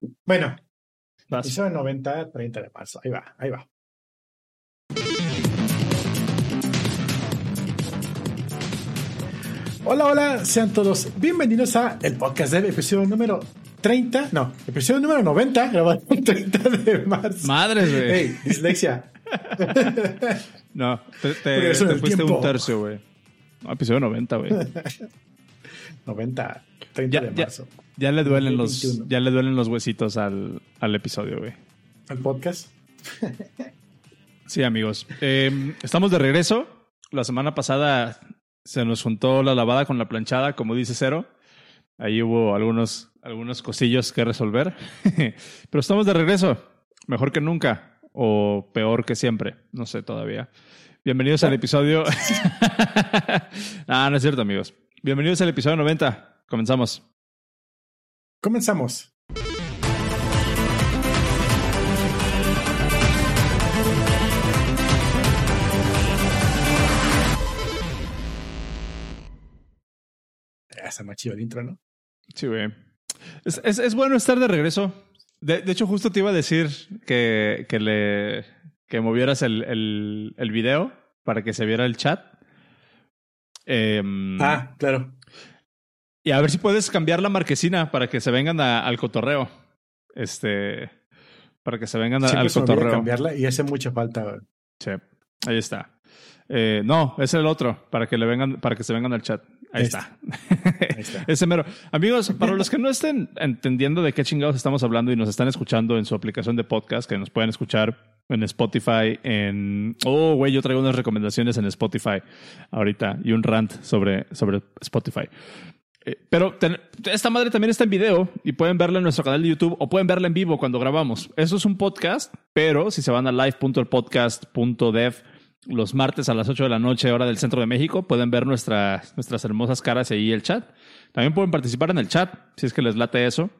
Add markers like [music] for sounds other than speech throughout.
Bueno, Vas. episodio 90, 30 de marzo. Ahí va, ahí va. Hola, hola, sean todos bienvenidos a el podcast del episodio número 30, no, episodio número 90, [laughs] grabado el 30 de marzo. Madres, güey. Hey, dislexia. [laughs] No, te, te, te fuiste tiempo. un tercio, güey. No, episodio 90, güey. [laughs] 90, 30 Ya, de marzo. ya le duelen los, 2021. ya le duelen los huesitos al, al episodio, güey. El podcast. [laughs] Sí, amigos. Eh, estamos de regreso. La semana pasada se nos juntó la lavada con la planchada, como dice Cero. Ahí hubo algunos, algunos cosillos que resolver. [laughs] Pero estamos de regreso. Mejor que nunca. O peor que siempre. No sé todavía. Bienvenidos al episodio. [laughs] ah, no es cierto, amigos. Bienvenidos al episodio 90. Comenzamos. Comenzamos. Está más chido el intro, ¿no? Sí, güey. Es, es, es bueno estar de regreso. De, de hecho, justo te iba a decir que, que le que movieras el, el, el video para que se viera el chat. Em, Ah, claro. Y a ver si puedes cambiar la marquesina para que se vengan a- al cotorreo. Este. Para que se vengan a- al cotorreo. cambiarla y hace mucha falta. güey. Sí, ahí está. Eh, no, es el otro, para que le vengan, para que se vengan al chat. Ahí está. Ahí está. [laughs] Ese mero. Amigos, para los que no estén entendiendo de qué chingados estamos hablando y nos están escuchando en su aplicación de podcast, que nos pueden escuchar en Spotify, en... Oh, güey, yo traigo unas recomendaciones en Spotify ahorita y un rant sobre, sobre Spotify. Eh, pero ten- esta madre también está en video y pueden verla en nuestro canal de YouTube o pueden verla en vivo cuando grabamos. Eso es un podcast, pero si se van a live.elpodcast.dev los martes a las 8 de la noche, hora del centro de México, pueden ver nuestra- nuestras hermosas caras y ahí el chat. También pueden participar en el chat si es que les late eso.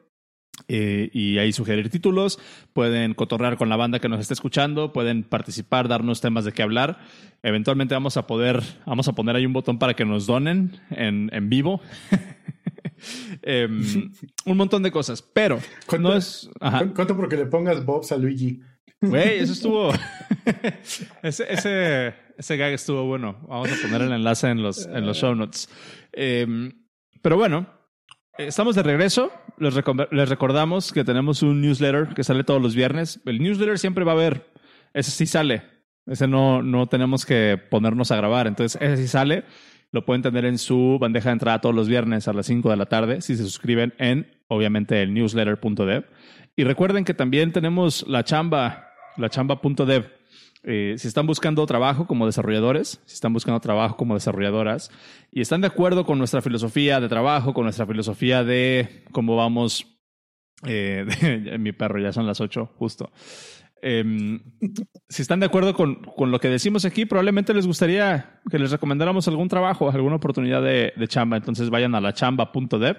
Eh, y ahí sugerir títulos, pueden cotorrear con la banda que nos está escuchando, pueden participar, darnos temas de qué hablar. Eventualmente vamos a poder, vamos a poner ahí un botón para que nos donen en, en vivo. [laughs] Em, un montón de cosas, pero ¿Cuánto- no es... ajá. ¿Cu- ¿Cuánto porque le pongas Bobs a Luigi? Güey, eso estuvo. [laughs] ese, ese, ese gag estuvo bueno. Vamos a poner el enlace en los, en los show notes. Eh, pero bueno, estamos de regreso. Les, les recordamos que tenemos un newsletter que sale todos los viernes. El newsletter siempre va a haber. Ese sí sale. Ese no, no tenemos que ponernos a grabar. Entonces, ese sí sale. Lo pueden tener en su bandeja de entrada todos los viernes a las 5 de la tarde si se suscriben en, obviamente, el newsletter.dev. Y recuerden que también tenemos la chamba, la chamba.dev. Eh, si están buscando trabajo como desarrolladores, si están buscando trabajo como desarrolladoras y están de acuerdo con nuestra filosofía de trabajo, con nuestra filosofía de cómo vamos, eh, [laughs] de- mi perro ya son las 8 justo. Em, si están de acuerdo con, con lo que decimos aquí, probablemente les gustaría que les recomendáramos algún trabajo, alguna oportunidad de, chamba. Entonces vayan a la chamba.dev,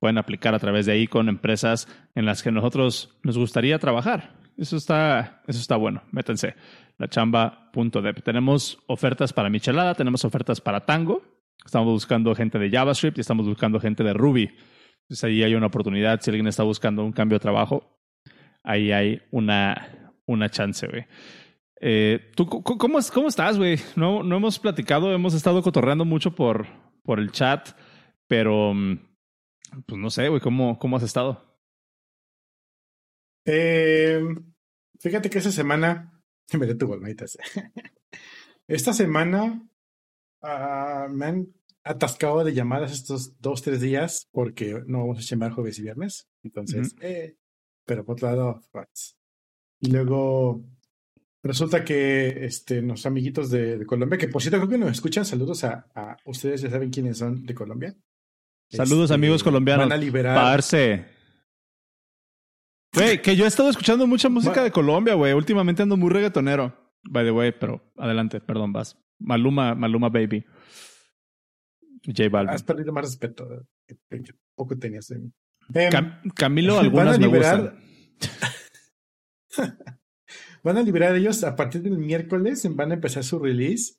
pueden aplicar a través de ahí con empresas en las que nosotros nos gustaría trabajar. Eso está, eso está bueno, métanse. La chamba.dev. Tenemos ofertas para Michelada, tenemos ofertas para Tango. Estamos buscando gente de JavaScript y estamos buscando gente de Ruby. Entonces ahí hay una oportunidad. Si alguien está buscando un cambio de trabajo, ahí hay una, una chance, güey. Eh, ¿Tú cómo, cómo estás, güey? No, no hemos platicado, hemos estado cotorreando mucho por, por el chat, pero mm, pues no sé, güey, ¿cómo, ¿cómo has estado? Eh, fíjate que esta semana. [laughs] Me tu golmeitas. Esta semana ah, me han atascado de llamadas estos dos, tres días porque no vamos a chambear jueves y viernes. Entonces, eh, pero por otro lado, rats. Y luego resulta que este, nuestros amiguitos de, de Colombia, que por cierto creo que nos escuchan, saludos a, a ustedes, ya saben quiénes son de Colombia. Saludos, Este, amigos colombianos. Van a liberar. Parce. Güey, que yo he estado escuchando mucha música de Colombia, güey. Últimamente ando muy reggaetonero. By the way, pero adelante, perdón, vas. Maluma, Maluma Baby. J Balvin. Has perdido más respeto que, que poco tenías de mí. Em, Cam- Camilo, algunas me liberar- gustan. [laughs] Van a liberar ellos a partir del miércoles, van a empezar su release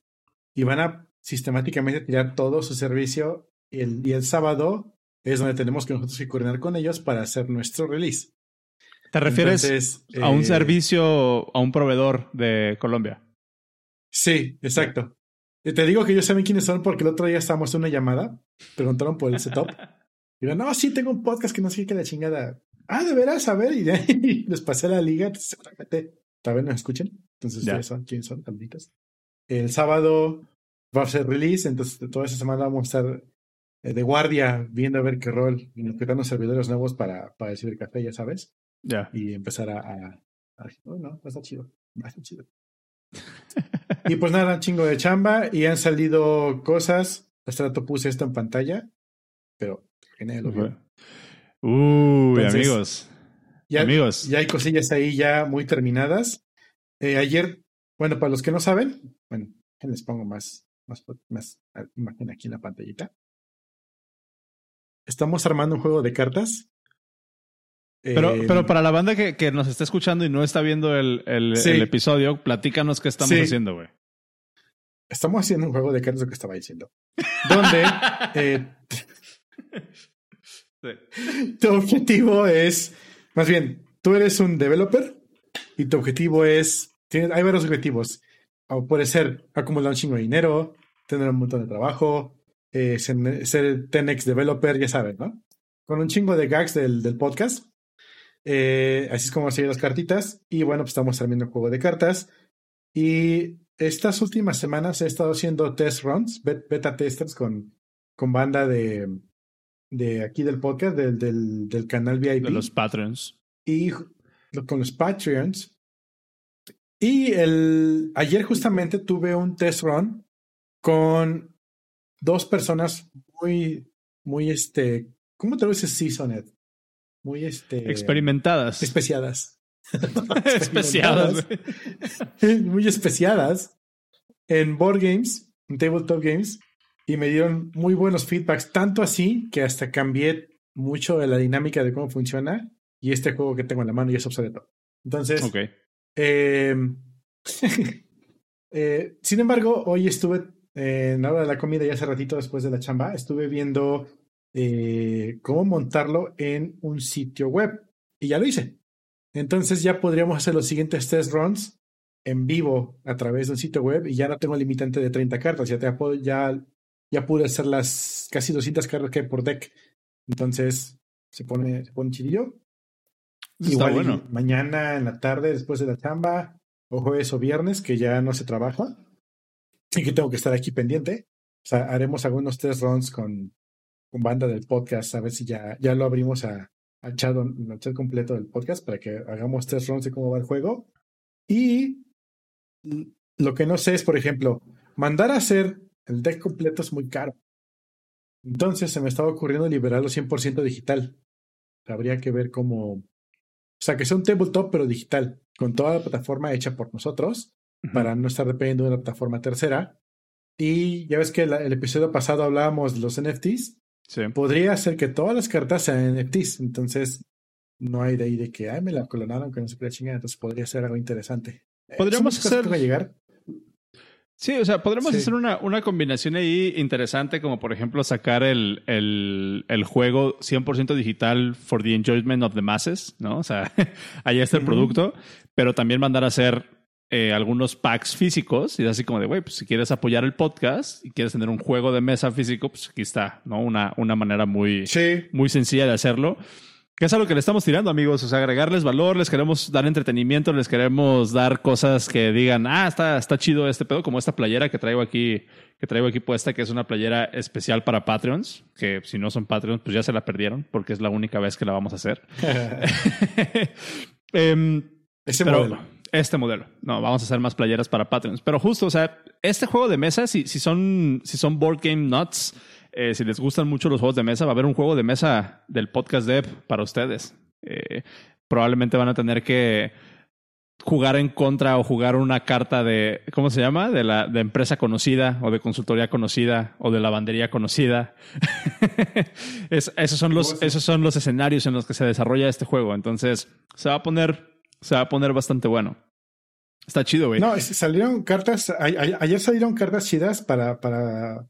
y van a sistemáticamente tirar todo su servicio el, y el sábado es donde tenemos que nosotros que coordinar con ellos para hacer nuestro release. ¿Te refieres Entonces, a un eh, servicio, a un proveedor de Colombia? Sí, exacto. Te digo que ellos saben quiénes son porque el otro día estábamos en una llamada, preguntaron por el setup. Y digo, no, sí, tengo un podcast que no sé qué la chingada. Ah, de veras, a ver, y, de [laughs] les pasé la liga, seguramente tal vez nos escuchen. Entonces, Ya. son, ¿quiénes son? Tambitas. El sábado va a ser release, entonces toda esa semana vamos a estar eh, de guardia viendo a ver qué rol y creando servidores nuevos para, para el cibercafé, ya sabes, Ya. y empezar a, a, a- oh, no, estar chido, estar chido. [laughs] y pues nada, un chingo de chamba y han salido cosas. Hasta rato puse esto en pantalla, pero genial. lo vio. Uy, Entonces, amigos. Ya, amigos. ya hay cosillas ahí ya muy terminadas. Eh, ayer, bueno, para los que no saben, bueno, les pongo más, más, más imagen aquí en la pantallita. Estamos armando un juego de cartas. Pero, Eh, pero para la banda que, que nos está escuchando y no está viendo el, el- Sí. el episodio, platícanos qué estamos Sí. haciendo, güey. Estamos haciendo un juego de cartas, lo que estaba diciendo. [laughs] Donde eh, tu objetivo es, más bien, tú eres un developer y tu objetivo es, hay varios objetivos. O puede ser acumular un chingo de dinero, tener un montón de trabajo, eh, ser, ser 10x developer, ya saben, ¿no? Con un chingo de gags del, del podcast. Eh, así es como seguir las cartitas. Y bueno, pues estamos armando un juego de cartas. Y estas últimas semanas he estado haciendo test runs, bet- beta testers con, con banda de, de aquí del podcast, del, del, del canal VIP De los Patreons. y con los Patreons. Y el, ayer justamente tuve un test run con dos personas muy, muy este, ¿cómo te lo dices seasoned? Muy este. Experimentadas. Especiadas. [laughs] Especiadas, [laughs] muy especiadas en board games, en tabletop games, y me dieron muy buenos feedbacks, tanto así que hasta cambié mucho de la dinámica de cómo funciona y este juego que tengo en la mano ya es obsoleto. Entonces, Ok. eh, [laughs] eh, sin embargo, hoy estuve eh, en la hora de la comida y hace ratito después de la chamba, estuve viendo eh, cómo montarlo en un sitio web y ya lo hice. Entonces ya podríamos hacer los siguientes test runs en vivo a través de un sitio web y ya no tengo limitante de 30 cartas, ya, te ya, ya pude hacer las casi 200 cartas que hay por deck. Entonces se pone, se pone chidillo. Igual está y bueno. mañana en la tarde, después de la chamba, o jueves o viernes, que ya no se trabaja, y que tengo que estar aquí pendiente. O sea, haremos algunos test runs con, con banda del podcast, a ver si ya, ya lo abrimos a, al, chat, al chat completo del podcast para que hagamos test runs de cómo va el juego. Y lo que no sé es, por ejemplo, mandar a hacer el deck completo es muy caro. Entonces se me estaba ocurriendo liberarlo 100% digital. Habría que ver cómo, o sea, que sea un tabletop, pero digital, con toda la plataforma hecha por nosotros, para no estar dependiendo de una plataforma tercera. Y ya ves que la- el episodio pasado hablábamos de los NFTs. Sí. Podría ser que todas las cartas sean NFTs. Entonces, no hay de ahí de que, ay, me la clonaron, que no chingar. Entonces, podría ser algo interesante. Eh, Podríamos hacer- llegar. Sí, o sea, podremos Sí. hacer una, una combinación ahí interesante, como por ejemplo sacar el, el, el juego 100% digital for the enjoyment of the masses, ¿no? O sea, [laughs] ahí está el producto, pero también mandar a hacer eh, algunos packs físicos y así como de, güey, pues si quieres apoyar el podcast y quieres tener un juego de mesa físico, pues aquí está, ¿no? Una, una manera muy, Sí, muy sencilla de hacerlo. Que es algo que le estamos tirando, amigos. O sea, agregarles valor, les queremos dar entretenimiento, les queremos dar cosas que digan, ah, está, está chido este pedo, como esta playera que traigo aquí, que traigo aquí puesta, que es una playera especial para Patreons, que si no son Patreons, pues ya se la perdieron, porque es la única vez que la vamos a hacer. [laughs] [laughs] Em, ese pero modelo. Este modelo. No, vamos a hacer más playeras para Patreons. Pero justo, o sea, este juego de mesa, si, si son, si son board game nuts, eh, si les gustan mucho los juegos de mesa, va a haber un juego de mesa del podcast dev para ustedes. Eh, probablemente van a tener que jugar en contra o jugar una carta de, ¿cómo se llama? De la de empresa conocida o de consultoría conocida o de lavandería conocida. [laughs] Es- esos, son los, esos son los escenarios en los que se desarrolla este juego. Entonces, se va a poner, se va a poner bastante bueno. Está chido, güey. No, salieron cartas, a- a- ayer salieron cartas chidas para, para...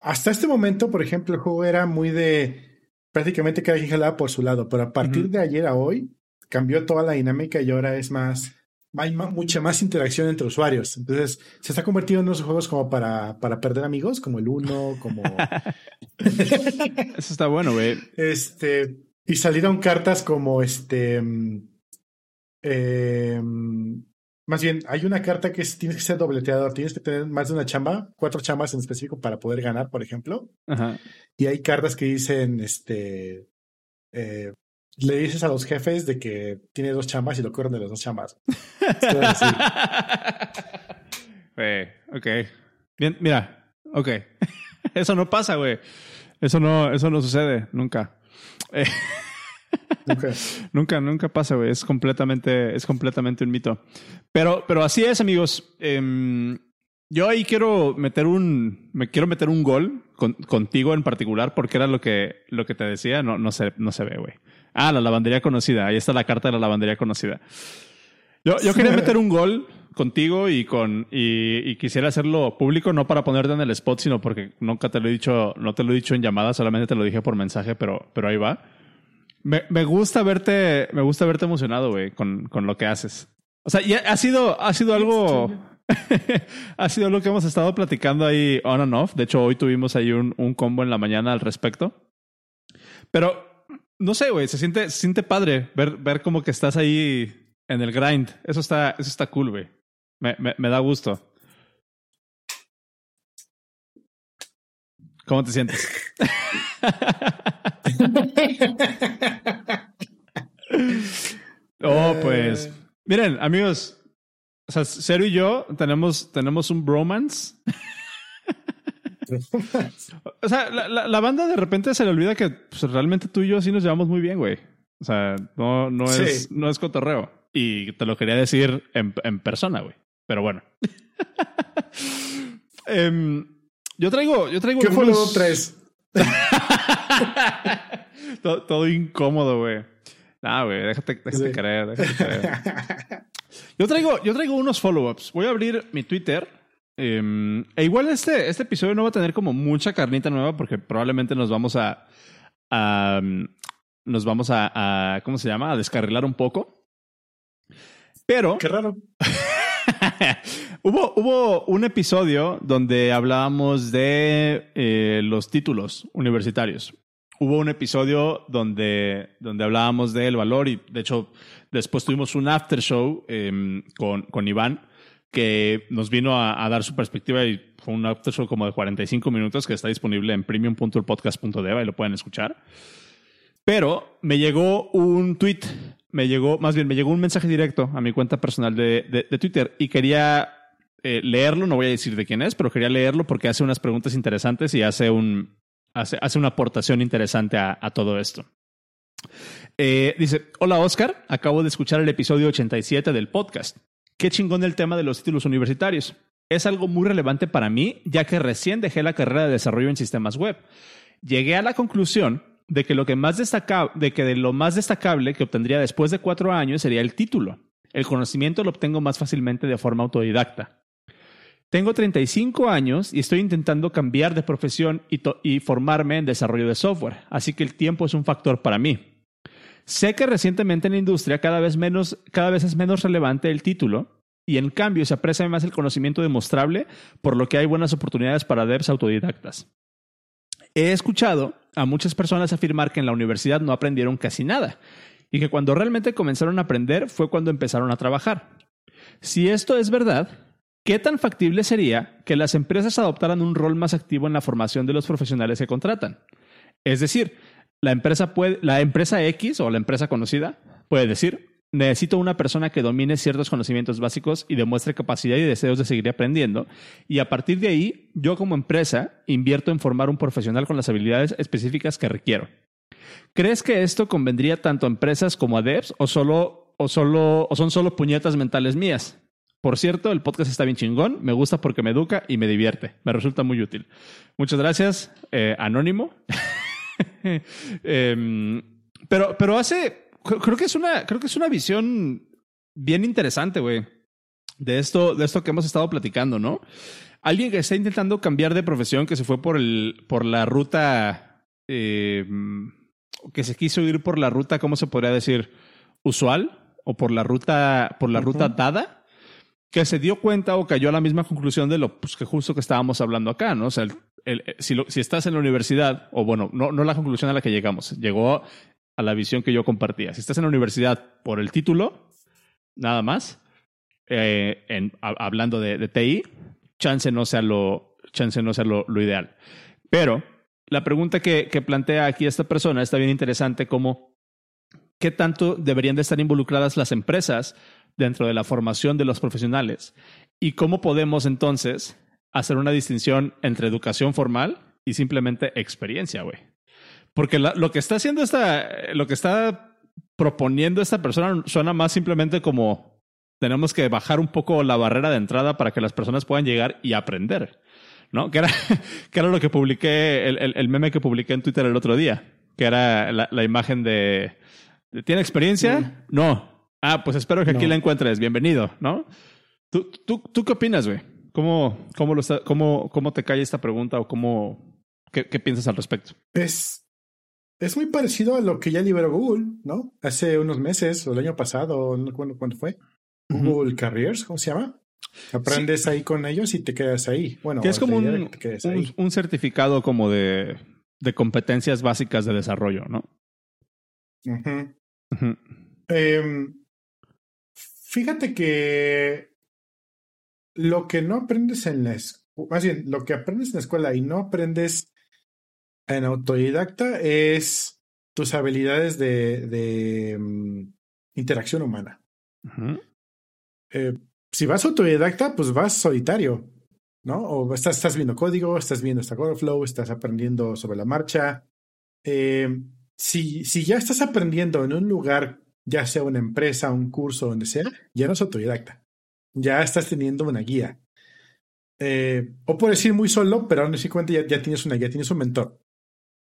Hasta este momento, por ejemplo, el juego era muy de... Prácticamente cada quien jalaba por su lado, pero a partir de ayer a hoy cambió toda la dinámica y ahora es más, hay mucha más interacción entre usuarios. Entonces, se está convirtiendo en unos juegos como para, para perder amigos, como el uno, como... [laughs] Eso está bueno, güey. Este, y salieron cartas como este... Eh, más bien, hay una carta que es, tienes que ser dobleteador, tienes que tener más de una chamba, cuatro chambas en específico para poder ganar, por ejemplo. Y hay cartas que dicen, este, eh, le dices a los jefes de que tiene dos chambas y lo corren de las dos chambas. [laughs] ok. Bien, mira, ok. [laughs] Eso no pasa, güey. Eso no, eso no sucede, nunca. Eh, [laughs] [laughs] nunca, nunca pasa, güey. Es completamente, es completamente un mito. Pero, pero así es, amigos. Em, yo ahí quiero meter un, me quiero meter un gol contigo en particular, porque era lo que, lo que te decía. No, no se, no se ve, güey. Ah, la lavandería conocida. Ahí está la carta de la lavandería conocida. Yo, yo quería meter un gol contigo y con y, quisiera hacerlo público no para ponerte en el spot sino porque nunca te lo he dicho no te lo he dicho en llamada solamente te lo dije por mensaje pero pero ahí va me, me gusta verte, me gusta verte emocionado, güey, con, con lo que haces. O sea, ha sido, ha sido algo, [laughs] ha sido algo que hemos estado platicando ahí on and off. De hecho, hoy tuvimos ahí un, un combo en la mañana al respecto. Pero, no sé, güey, se siente, se siente padre ver, ver como que estás ahí en el grind. Eso está, eso está cool, güey. Me, me, me da gusto. ¿Cómo te sientes? [laughs] oh, pues. Miren, amigos. O sea, Cero y yo tenemos, tenemos un bromance. o sea, la, banda de repente se le olvida que pues, realmente tú y yo sí nos llevamos muy bien, güey. O sea, no, no, es, no es cotorreo. Y te lo quería decir en, en persona, güey. Pero bueno. um, [laughs] yo traigo, yo traigo. ¿Qué fue lo tres? [laughs] todo, incómodo, güey. Nah, güey, déjate, déjate creer, déjate creer. Yo traigo, yo traigo unos follow-ups. Voy a abrir mi Twitter. Em, e igual este, este episodio no va a tener como mucha carnita nueva porque probablemente nos vamos a, a nos vamos a, a, ¿cómo se llama? A descarrilar un poco. Pero... Qué raro. [laughs] hubo, hubo un episodio donde hablábamos de eh, los títulos universitarios. Hubo un episodio donde, donde hablábamos del valor y de hecho después tuvimos un after show em, con, con Iván que nos vino a, dar su perspectiva y fue un after show como de 45 minutos que está disponible en premium.podcast.deva y lo pueden escuchar. Pero me llegó un tweet me llegó, más bien, me llegó un mensaje directo a mi cuenta personal de, de, Twitter y quería eh, leerlo, no voy a decir de quién es, pero quería leerlo porque hace unas preguntas interesantes y hace, un, hace, hace una aportación interesante a, todo esto. Eh, dice, hola Oscar, acabo de escuchar el episodio 87 del podcast. Qué chingón el tema de los títulos universitarios. Es algo muy relevante para mí, ya que recién dejé la carrera de desarrollo en sistemas web. Llegué a la conclusión de que lo que más destaca, de que lo más destacable que obtendría después de cuatro años sería el título. El conocimiento lo obtengo más fácilmente de forma autodidacta. Tengo 35 años y estoy intentando cambiar de profesión y, formarme en desarrollo de software, así que el tiempo es un factor para mí. Sé que recientemente en la industria cada vez, menos, cada vez es menos relevante el título y en cambio se aprecia más el conocimiento demostrable, por lo que hay buenas oportunidades para devs autodidactas. He escuchado a muchas personas afirmar que en la universidad no aprendieron casi nada y que cuando realmente comenzaron a aprender fue cuando empezaron a trabajar. Si esto es verdad, ¿qué tan factible sería que las empresas adoptaran un rol más activo en la formación de los profesionales que contratan? Es decir, la empresa, puede, la empresa X o la empresa conocida puede decir, necesito una persona que domine ciertos conocimientos básicos y demuestre capacidad y deseos de seguir aprendiendo. Y a partir de ahí, yo como empresa invierto en formar un profesional con las habilidades específicas que requiero. ¿Crees que esto convendría tanto a empresas como a devs o solo o solo o son solo puñetas mentales mías? Por cierto, el podcast está bien chingón, me gusta porque me educa y me divierte, me resulta muy útil. Muchas gracias, eh, Anónimo. [laughs] Em, pero, pero hace, creo que es una, creo que es una visión bien interesante, güey. De esto, de esto que hemos estado platicando, ¿no? Alguien que está intentando cambiar de profesión, que se fue por el, por la ruta, eh, que se quiso ir por la ruta, ¿cómo se podría decir? usual o por la ruta, por la ruta dada, que se dio cuenta o cayó a la misma conclusión de lo pues, que justo que estábamos hablando acá, ¿no? O sea, si, si, estás en la universidad, o bueno, no, no la conclusión a la que llegamos, llegó a la visión que yo compartía. Si estás en la universidad por el título, nada más, eh, hablando de, TI, chance no sea lo, chance no lo ideal. Pero la pregunta que, que, plantea aquí esta persona está bien interesante como qué tanto deberían de estar involucradas las empresas dentro de la formación de los profesionales y cómo podemos entonces hacer una distinción entre educación formal y simplemente experiencia, güey. Porque lo que está haciendo esta, lo que está proponiendo esta persona suena más simplemente como tenemos que bajar un poco la barrera de entrada para que las personas puedan llegar y aprender, ¿no? Que era, [laughs] que era lo que publiqué, el, el, meme que publiqué en Twitter el otro día, que era la, la imagen de, ¿tiene experiencia? No. Ah, pues espero que aquí la encuentres. Bienvenido, ¿no? ¿Tú, tú, tú qué opinas, güey? ¿Cómo, cómo, lo está, cómo, ¿Cómo te cae esta pregunta o cómo, qué, qué piensas al respecto? Es, es muy parecido a lo que ya liberó Google, ¿no? Hace unos meses o el año pasado, no recuerdo cuándo fue. Google Careers, ¿cómo se llama? Aprendes ahí con ellos y te quedas ahí. Bueno, que es como un, un, certificado como de, de, competencias básicas de desarrollo, ¿no? Em, fíjate que lo que no aprendes en la escuela, más bien, lo que aprendes en la escuela y no aprendes en autodidacta es tus habilidades de, de mm, interacción humana. eh, si vas autodidacta, pues vas solitario, ¿no? O estás, estás viendo código, estás viendo Stack Overflow, estás aprendiendo sobre la marcha. Eh, si, si ya estás aprendiendo en un lugar, ya sea una empresa, un curso, donde sea, ya no es autodidacta. Ya estás teniendo una guía. Eh, o por decir muy solo, pero aún así cuenta ya, ya, tienes una guía, tienes un mentor.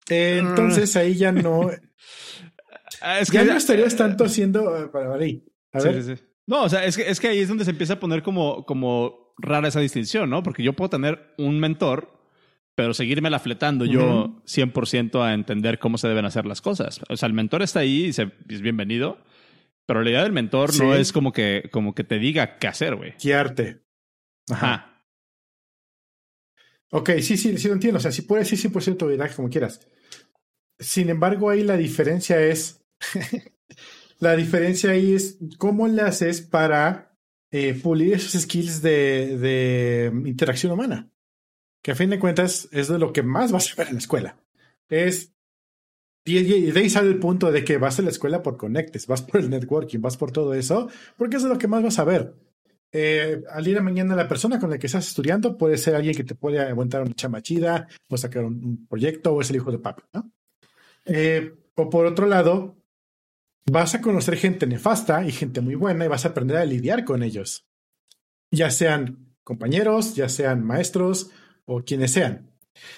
Eh, entonces ahí ya no. [laughs] Ah, es que ya no estarías tanto haciendo. Eh, para ahí. A ver. Sí, sí, No, o sea, es que, es que ahí es donde se empieza a poner como, como rara esa distinción, ¿no? Porque yo puedo tener un mentor, pero seguirme la fletando yo 100% a entender cómo se deben hacer las cosas. O sea, el mentor está ahí y se, es bienvenido, pero la idea del mentor no es como que, como que te diga qué hacer, güey. Guiarte. Ajá. Ok, sí, sí, sí lo entiendo. O sea, si puedes ir 100% autodidacta como quieras. Sin embargo, ahí la diferencia es, [laughs] la diferencia ahí es cómo le haces para eh, pulir esos skills de, de, interacción humana, que a fin de cuentas es de lo que más vas a ver en la escuela. Es, y, de ahí sale el punto de que vas a la escuela por conectes, vas por el networking, vas por todo eso, porque es lo que más vas a ver. Eh, al día de mañana la persona con la que estás estudiando puede ser alguien que te puede aguantar una chama chida o sacar un, un proyecto o es el hijo de papi, ¿no? Eh, o por otro lado, vas a conocer gente nefasta y gente muy buena y vas a aprender a lidiar con ellos. Ya sean compañeros, ya sean maestros o quienes sean.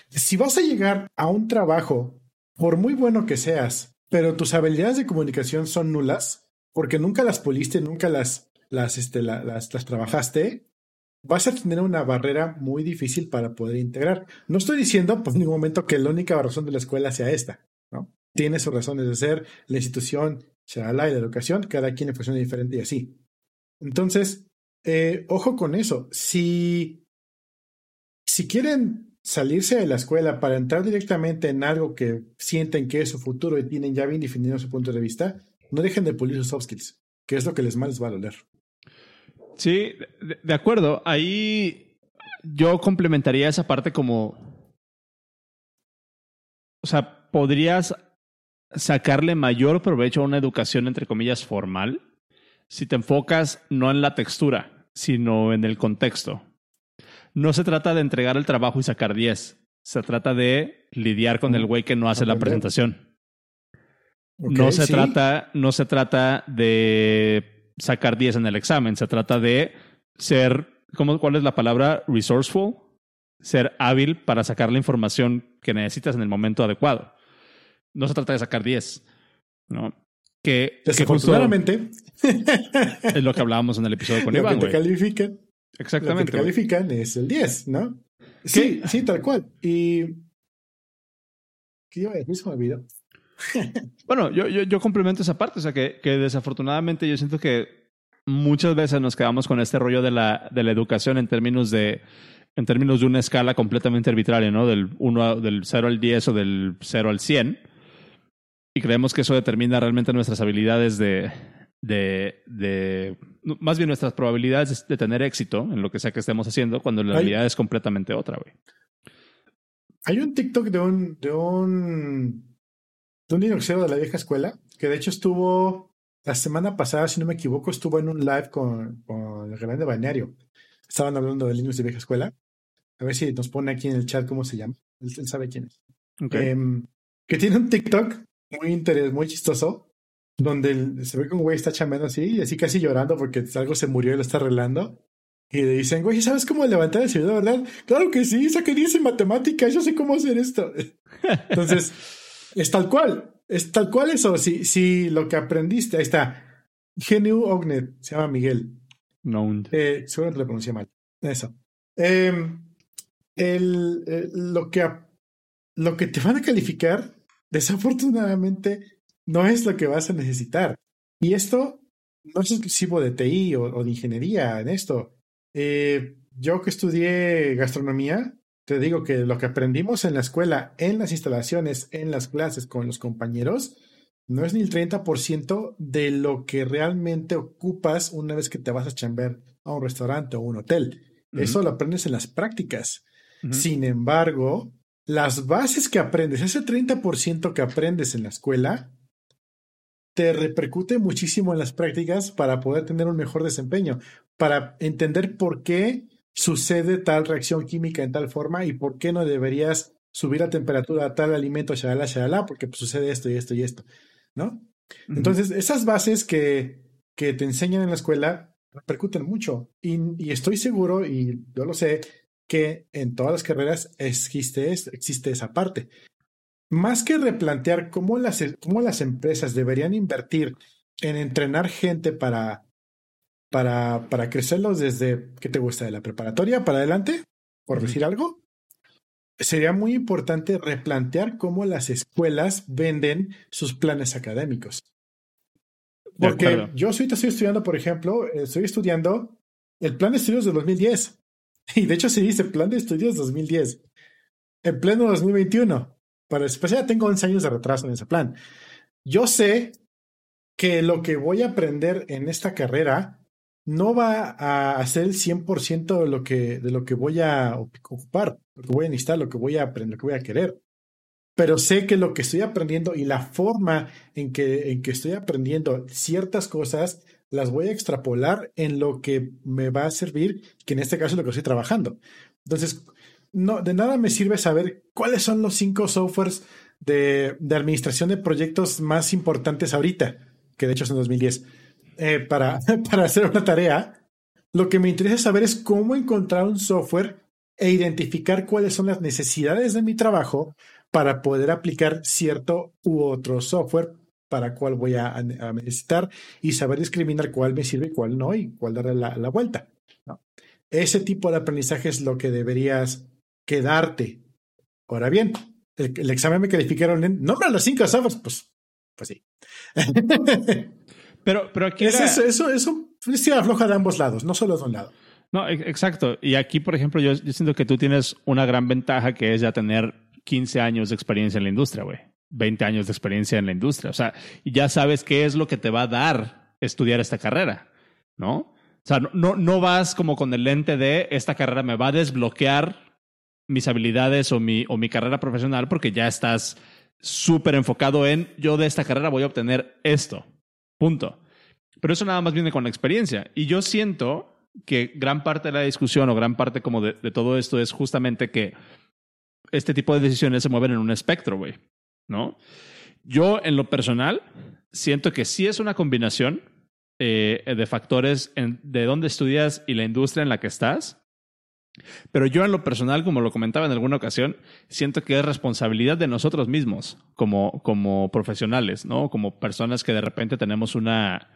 Si vas a llegar a un trabajo, por muy bueno que seas, pero tus habilidades de comunicación son nulas, porque nunca las puliste, nunca las, las, este, las, las trabajaste, vas a tener una barrera muy difícil para poder integrar. No estoy diciendo por ningún momento que la única razón de la escuela sea esta. ¿no? Tiene sus razones de ser, la institución, shalala, y la educación, cada quien funciona diferente y así. Entonces, eh, ojo con eso. Si, si quieren salirse de la escuela para entrar directamente en algo que sienten que es su futuro y tienen ya bien definido su punto de vista, no dejen de pulir sus soft skills, que es lo que les más les va a doler. Sí, de, de acuerdo. Ahí yo complementaría esa parte como. O sea, podrías sacarle mayor provecho a una educación, entre comillas, formal, si te enfocas no en la textura, sino en el contexto. No se trata de entregar el trabajo y sacar 10. Se trata de lidiar con el güey que no hace la presentación. no, se trata, no se trata de sacar 10 en el examen. Se trata de ser, ¿cómo, ¿cuál es la palabra? Resourceful. Ser hábil para sacar la información que necesitas en el momento adecuado no se trata de sacar 10, ¿no? Que, Desafortunadamente. [laughs] es lo que hablábamos en el episodio con Iván. Que te califican. Exactamente. Lo que te califican es el 10, ¿no? Sí, sí, tal cual. Y. ¿Qué iba a decir? Se me olvidó. [laughs] bueno, yo, yo, yo, complemento esa parte, o sea, que, que, desafortunadamente yo siento que muchas veces nos quedamos con este rollo de la, de la educación en términos de en términos de una escala completamente arbitraria, ¿no? Del, uno, del 0 al 10 o del 0 al 100. Y creemos que eso determina realmente nuestras habilidades de, de, de, más bien nuestras probabilidades de tener éxito en lo que sea que estemos haciendo, cuando la realidad es completamente otra, güey. Hay un TikTok de un, de un, de un de la vieja escuela, que de hecho estuvo la semana pasada, si no me equivoco, estuvo en un live con, con el grande balneario. Estaban hablando de Linux de vieja escuela. A ver si nos pone aquí en el chat cómo se llama. Él, sabe quién es. Em, que tiene un TikTok muy interesante, muy chistoso, donde se ve que un güey está chambeando así, y así casi llorando porque algo se murió y lo está arreglando. Y le dicen, güey, ¿sabes cómo levantar el servidor, verdad? Claro que sí, saqué 10 en matemáticas, yo sé cómo hacer esto. [laughs] Entonces, es tal cual, es tal cual eso. Si, si lo que aprendiste, ahí está. Genu Ognet, se llama Miguel. No. Eh, seguro que lo pronuncié mal. Eso. Em, el, eh, lo, que, lo que te van a calificar, desafortunadamente, no es lo que vas a necesitar. Y esto no es exclusivo de TI o, de ingeniería en esto. Eh, yo que estudié gastronomía, te digo que lo que aprendimos en la escuela, en las instalaciones, en las clases con los compañeros, no es ni el 30% de lo que realmente ocupas una vez que te vas a chamber a un restaurante o un hotel. Eso lo aprendes en las prácticas. Sin embargo, las bases que aprendes, ese 30% que aprendes en la escuela, te repercute muchísimo en las prácticas para poder tener un mejor desempeño, para entender por qué sucede tal reacción química en tal forma y por qué no deberías subir la temperatura a tal alimento, shalala, shalala, porque pues, sucede esto y esto y esto, ¿no? Entonces, esas bases que, que te enseñan en la escuela repercuten mucho y, y, estoy seguro, y yo lo sé, que en todas las carreras existe, existe esa parte. Más que replantear cómo las, cómo las empresas deberían invertir en entrenar gente para, para, para crecerlos desde, ¿qué te gusta? De la preparatoria para adelante, por decir algo. Sería muy importante replantear cómo las escuelas venden sus planes académicos. Porque yo ahorita estoy estudiando, por ejemplo, estoy estudiando el plan de estudios de 2010. [laughs] Y de hecho se dice plan de estudios 2010. En pleno 2021. Para después ya tengo 11 años de retraso en ese plan. Yo sé que lo que voy a aprender en esta carrera no va a ser el 100% de lo que, de lo que voy a ocupar, lo que voy a necesitar, lo que voy a aprender, lo que voy a querer. Pero sé que lo que estoy aprendiendo y la forma en que, en que estoy aprendiendo ciertas cosas las voy a extrapolar en lo que me va a servir, que en este caso es lo que estoy trabajando. Entonces, no, de nada me sirve saber cuáles son los cinco softwares de, de administración de proyectos más importantes ahorita, que de hecho son 2010, eh, para, [laughs] para hacer una tarea. Lo que me interesa saber es cómo encontrar un software e identificar cuáles son las necesidades de mi trabajo para poder aplicar cierto u otro software para cuál voy a, necesitar y saber discriminar cuál me sirve y cuál no y cuál darle la, la vuelta. Ese tipo de aprendizaje es lo que deberías quedarte. Ahora bien, el, examen me calificaron en nombra los cinco pues, pues sí. [laughs] pero, pero aquí era... eso, eso, eso es afloja de ambos lados, no solo de un lado. No, e, exacto. Y aquí, por ejemplo, yo, yo siento que tú tienes una gran ventaja que es ya tener 15 años de experiencia en la industria, güey. 20 años de experiencia en la industria. O sea, ya sabes qué es lo que te va a dar estudiar esta carrera, ¿no? O sea, no, no vas como con el lente de esta carrera me va a desbloquear mis habilidades o mi, o mi carrera profesional porque ya estás súper enfocado en yo de esta carrera voy a obtener esto. Punto. Pero eso nada más viene con la experiencia. Y yo siento que gran parte de la discusión o gran parte como de, todo esto es justamente que este tipo de decisiones se mueven en un espectro, güey. ¿no? Yo, en lo personal, siento que sí es una combinación eh, de factores de dónde estudias y la industria en la que estás. Pero yo en lo personal, como lo comentaba en alguna ocasión, siento que es responsabilidad de nosotros mismos como, como profesionales, ¿no? Como personas que de repente tenemos una,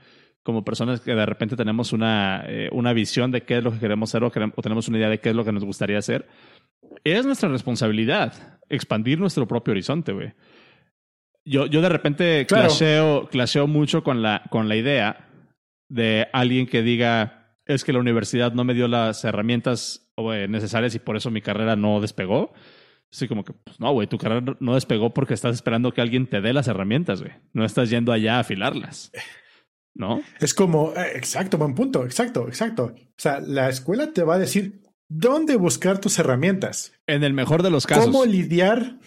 como personas que de repente tenemos una, eh, una visión de qué es lo que queremos hacer o, o, tenemos una idea de qué es lo que nos gustaría hacer. Es nuestra responsabilidad expandir nuestro propio horizonte, güey yo, yo de repente Claro. clasheo, clasheo mucho con la, con la idea de alguien que diga, es que la universidad no me dio las herramientas eh, necesarias y por eso mi carrera no despegó. Así como que, pues no, güey, tu carrera no despegó porque estás esperando que alguien te dé las herramientas, güey. No estás yendo allá a afilarlas. ¿No? Es como, eh, exacto, buen punto, exacto, exacto. O sea, la escuela te va a decir dónde buscar tus herramientas, En el mejor de los casos. cómo lidiar,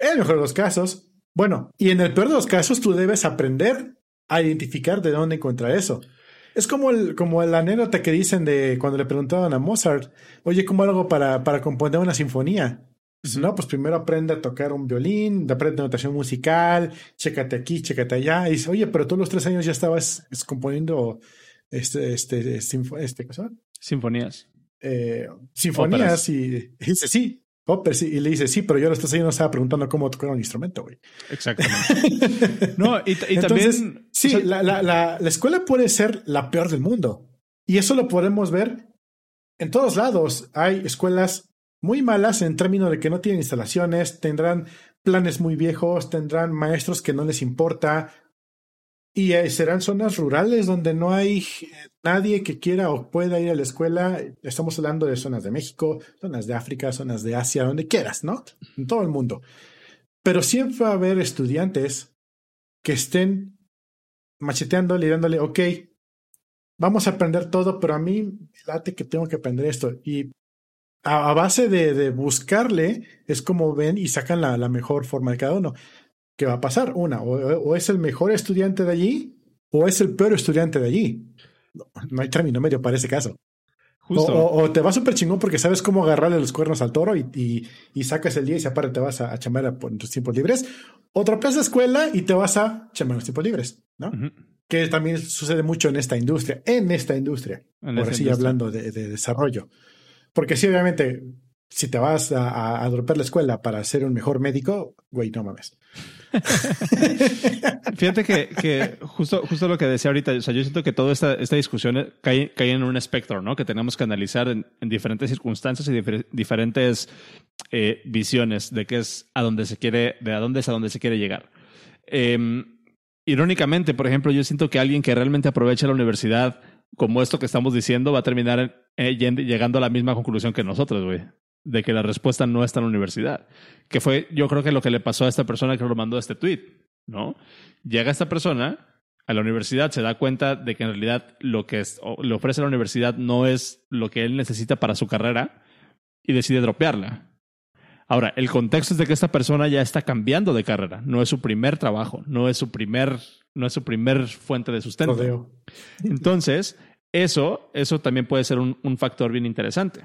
en el mejor de los casos. Bueno, y en el peor de los casos, tú debes aprender a identificar de dónde encontrar eso. Es como, el, como la anécdota que dicen de cuando le preguntaban a Mozart, oye, ¿cómo hago para, para componer una sinfonía? Pues, no, pues primero aprende a tocar un violín, aprende notación musical, chécate aquí, chécate allá. Y dice, oye, pero todos los tres años ya estabas es, componiendo este, este, sinfo- este, ¿qué llama? Sinfonías. Eh, sinfonías Óperas. y, y dice, sí, sí. y le dice, sí, pero yo tres años no estaba preguntando cómo tocar un instrumento, güey. Exactamente. [laughs] no, y, y Entonces, también. sí, o sea, la, la, la, la escuela puede ser la peor del mundo. Y eso lo podemos ver en todos lados. Hay escuelas muy malas en términos de que no tienen instalaciones, tendrán planes muy viejos, tendrán maestros que no les importa. Y eh, serán zonas rurales donde no hay nadie que quiera o pueda ir a la escuela. Estamos hablando de zonas de México, zonas de África, zonas de Asia, donde quieras, ¿no? En todo el mundo. Pero siempre va a haber estudiantes que estén macheteándole y dándole, ok, vamos a aprender todo, pero a mí late que tengo que aprender esto. Y a, base de, buscarle, es como ven y sacan la mejor forma de cada uno. ¿Qué va a pasar? Una, o, o es el mejor estudiante de allí, o es el peor estudiante de allí. No, no hay término medio para ese caso. O, justo. o- o te va súper chingón porque sabes cómo agarrarle los cuernos al toro y, y, y sacas el día y se aparte te vas a, a- en tus tiempos libres. Otra plaza escuela y te vas a chambear en los tiempos libres, ¿no? Que también sucede mucho en esta industria, en esta industria, En por así hablando de, de desarrollo. Porque sí, obviamente, si te vas a, a, a dropear la escuela para ser un mejor médico, güey, no mames. [laughs] Fíjate que, justo, justo lo que decía ahorita, o sea, yo siento que toda esta, esta discusión cae, cae en un espectro, ¿no? Que tenemos que analizar en, en diferentes circunstancias y difer- diferentes eh, visiones de qué es a dónde se quiere, de a dónde es a dónde se quiere llegar. Eh, irónicamente, por ejemplo, yo siento que alguien que realmente aprovecha la universidad como esto que estamos diciendo va a terminar eh, llegando a la misma conclusión que nosotros, güey. De que la respuesta no está en la universidad. Que fue, yo creo que lo que le pasó a esta persona que lo mandó este tweet, ¿no? Llega esta persona a la universidad, se da cuenta de que en realidad lo que es- le ofrece la universidad no es lo que él necesita para su carrera y decide dropearla. Ahora, el contexto es de que esta persona ya está cambiando de carrera, no es su primer trabajo, no es su primer, no es su primer fuente de sustento. Entonces, eso, eso también puede ser un, un factor bien interesante.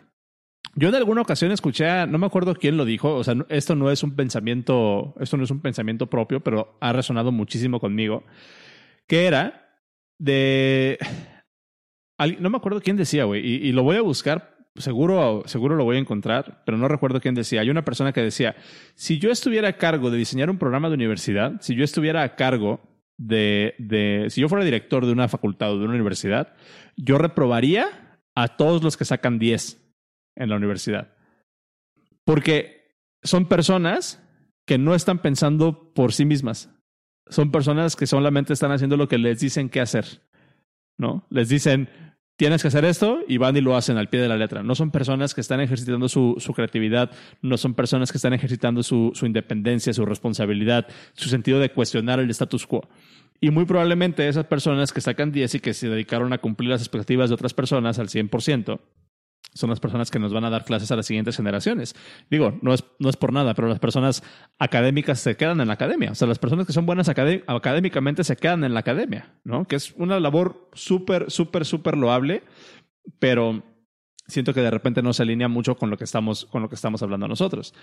Yo en alguna ocasión escuché, no me acuerdo quién lo dijo, o sea, esto no es un pensamiento, esto no es un pensamiento propio, pero ha resonado muchísimo conmigo, que era de, no me acuerdo quién decía, güey, y, y lo voy a buscar, seguro, seguro lo voy a encontrar, pero no recuerdo quién decía. Hay una persona que decía, si yo estuviera a cargo de diseñar un programa de universidad, si yo estuviera a cargo de, de si yo fuera director de una facultad o de una universidad, yo reprobaría a todos los que sacan 10 en la universidad. Porque son personas que no están pensando por sí mismas. Son personas que solamente están haciendo lo que les dicen que hacer. ¿No? Les dicen, tienes que hacer esto y van y lo hacen al pie de la letra. No son personas que están ejercitando su, su creatividad, no son personas que están ejercitando su, su independencia, su responsabilidad, su sentido de cuestionar el status quo. Y muy probablemente esas personas que sacan 10 y que se dedicaron a cumplir las expectativas de otras personas al 100%, son las personas que nos van a dar clases a las siguientes generaciones. Digo, no es, no es por nada, pero las personas académicas se quedan en la academia. O sea, las personas que son buenas acadé- académicamente se quedan en la academia, ¿no? Que es una labor súper, súper, súper loable, pero siento que de repente no se alinea mucho con lo que estamos, con lo que estamos hablando nosotros.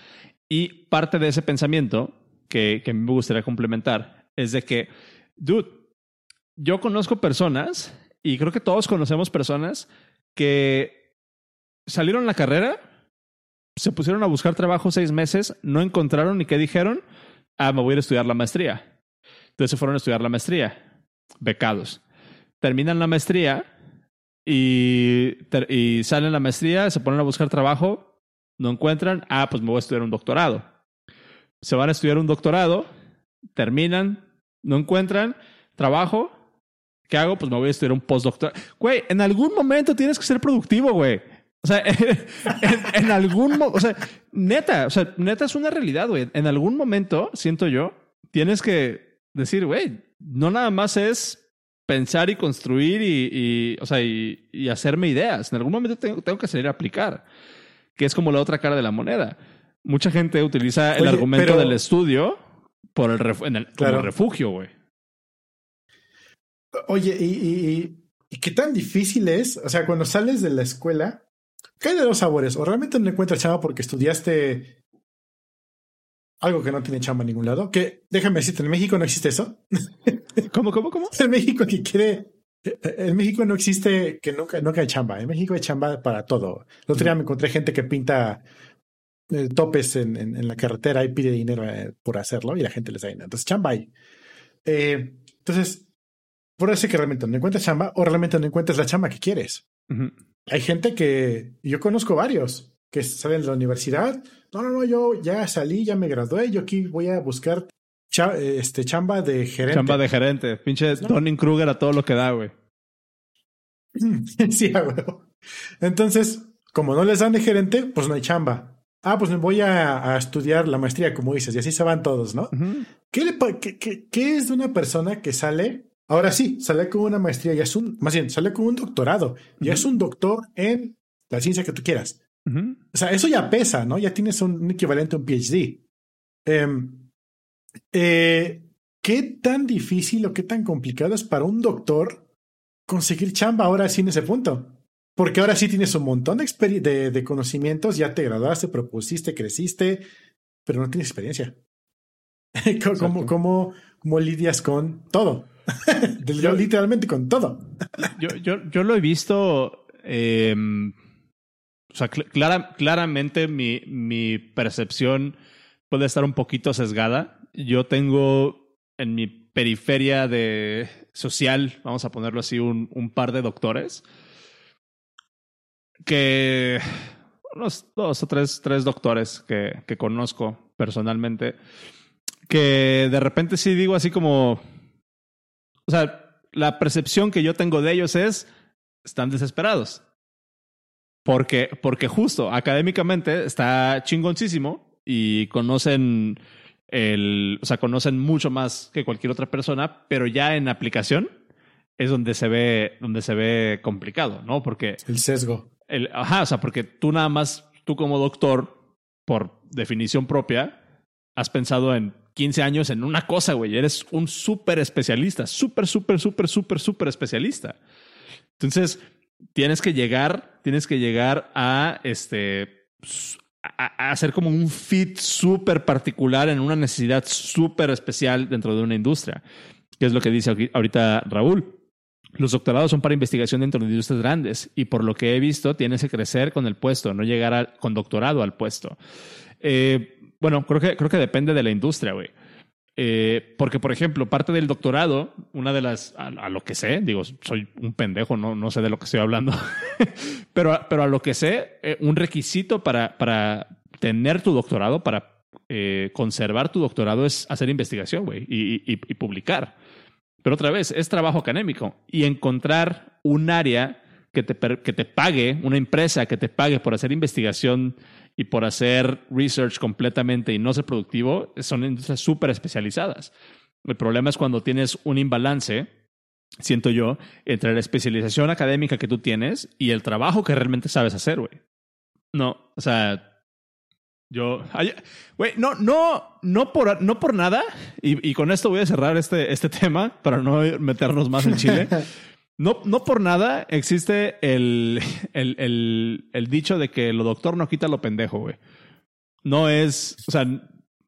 Y parte de ese pensamiento que, que me gustaría complementar es de que, dude, yo conozco personas, y creo que todos conocemos personas que salieron la carrera, se pusieron a buscar trabajo seis meses, no encontraron ni qué dijeron, ah, me voy a ir a estudiar la maestría. Entonces se fueron a estudiar la maestría, becados. Terminan la maestría y, y salen la maestría, se ponen a buscar trabajo, no encuentran, ah, pues me voy a estudiar un doctorado. Se van a estudiar un doctorado, terminan, no encuentran trabajo. ¿Qué hago? Pues me voy a estudiar un postdoctor. Güey, en algún momento tienes que ser productivo, güey. O sea, [laughs] en, algún momento, o sea, neta, o sea, neta es una realidad, güey. En algún momento, siento yo, tienes que decir, güey, no nada más es pensar y construir y, o sea, y, hacerme ideas. En algún momento tengo, que salir a aplicar, que es como la otra cara de la moneda. Mucha gente utiliza el argumento del estudio por el, como refugio, güey. Oye, y, y, qué tan difícil es? O sea, cuando sales de la escuela, ¿qué hay de dos sabores? O realmente no encuentras chamba porque estudiaste algo que no tiene chamba en ningún lado. Que déjame decirte, en México no existe eso. [laughs] ¿Cómo, cómo, cómo? En México que quiere. En México no existe que nunca, nunca hay chamba. En México hay chamba para todo. El otro día me encontré gente que pinta eh, topes en, en, la carretera y pide dinero eh, por hacerlo y la gente les da dinero. Entonces, chamba hay. Eh, entonces, por eso que realmente no encuentras chamba o realmente no encuentras la chamba que quieres. Hay gente que yo conozco varios que salen de la universidad. No, no, no, yo ya salí, ya me gradué, yo aquí voy a buscar este, chamba de gerente. Chamba de gerente. Pinche Tony Kruger a todo lo que da, güey. [laughs] sí, güey. Entonces, como no les dan de gerente, pues no hay chamba. Ah, pues me voy a, estudiar la maestría, como dices, y así se van todos, ¿no? ¿Qué, le, qué, qué, es de una persona que sale Ahora sí, sale con una maestría, ya es un, más bien, sale con un doctorado, ya es un doctor en la ciencia que tú quieras. O sea, eso ya pesa, ¿no? Ya tienes un, equivalente a un PhD. Em, eh, ¿Qué tan difícil o qué tan complicado es para un doctor conseguir chamba ahora sí en ese punto? Porque ahora sí tienes un montón de, de, de conocimientos, ya te graduaste, propusiste, creciste, pero no tienes experiencia. [laughs] ¿Cómo, cómo, cómo lidias con todo? [laughs] yo, literalmente con todo. yo, yo, yo lo he visto. Eh, o sea, clara, claramente mi, mi percepción puede estar un poquito sesgada. Yo tengo en mi periferia de social, vamos a ponerlo así, un, un par de doctores que unos dos o tres, tres doctores que, que conozco personalmente, que de repente sí digo así como, o sea, la percepción que yo tengo de ellos es, están desesperados. Porque, porque justo académicamente está chingoncísimo y conocen el, o sea, conocen mucho más que cualquier otra persona, pero ya en aplicación es donde se ve, donde se ve complicado, ¿no? Porque el sesgo. El, ajá, o sea, porque tú nada más, tú como doctor, por definición propia, has pensado en 15 años en una cosa, güey. Eres un súper especialista, súper, súper, súper, súper, súper especialista. Entonces, tienes que llegar, tienes que llegar a este a, hacer como un fit súper particular en una necesidad súper especial dentro de una industria, que es lo que dice ahorita Raúl. Los doctorados son para investigación dentro de industrias grandes y por lo que he visto tienes que crecer con el puesto, no llegar con doctorado al puesto. Eh, bueno, creo que, creo que depende de la industria, güey. Eh, porque, por ejemplo, parte del doctorado, una de las, a, lo que sé, digo, soy un pendejo, no, no sé de lo que estoy hablando, [laughs] pero, pero a lo que sé, eh, un requisito para, para tener tu doctorado, para eh, conservar tu doctorado es hacer investigación, güey, y, y, y publicar. Pero otra vez, es trabajo académico y encontrar un área que te, que te pague, una empresa que te pague por hacer investigación y por hacer research completamente y no ser productivo, son industrias súper especializadas. El problema es cuando tienes un imbalance, siento yo, entre la especialización académica que tú tienes y el trabajo que realmente sabes hacer, güey. No, o sea, yo, güey, no, no, no por, no por nada, y, y, con esto voy a cerrar este, este [laughs] tema para no meternos más en Chile. [laughs] No, no por nada existe [laughs] el, el, el, dicho de que lo doctor no quita lo pendejo, güey. No es, o sea,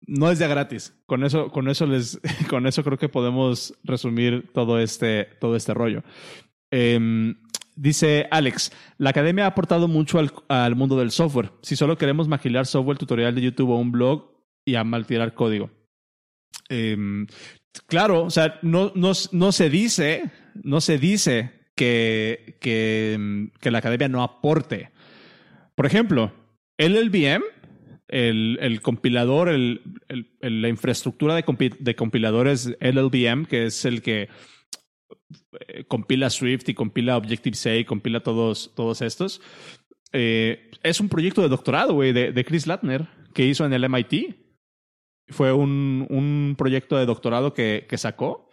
no es gratis. Con eso, con eso les, [laughs] con eso creo que podemos resumir todo este, todo este rollo. Em, dice Alex, la academia ha aportado mucho al, al, mundo del software. Si solo queremos maquilar software, tutorial de YouTube o un blog y a mal tirar código. Eh, claro, o sea, no, no, no se dice, no se dice que, que, la academia no aporte. Por ejemplo, el LLVM el, compilador, la infraestructura de, compiladores LLVM, que es el que eh, compila Swift y compila Objective-C y compila todos, todos estos, eh, es un proyecto de doctorado, de, Chris Latner, que hizo en el MIT. Fue un, un proyecto de doctorado que, que sacó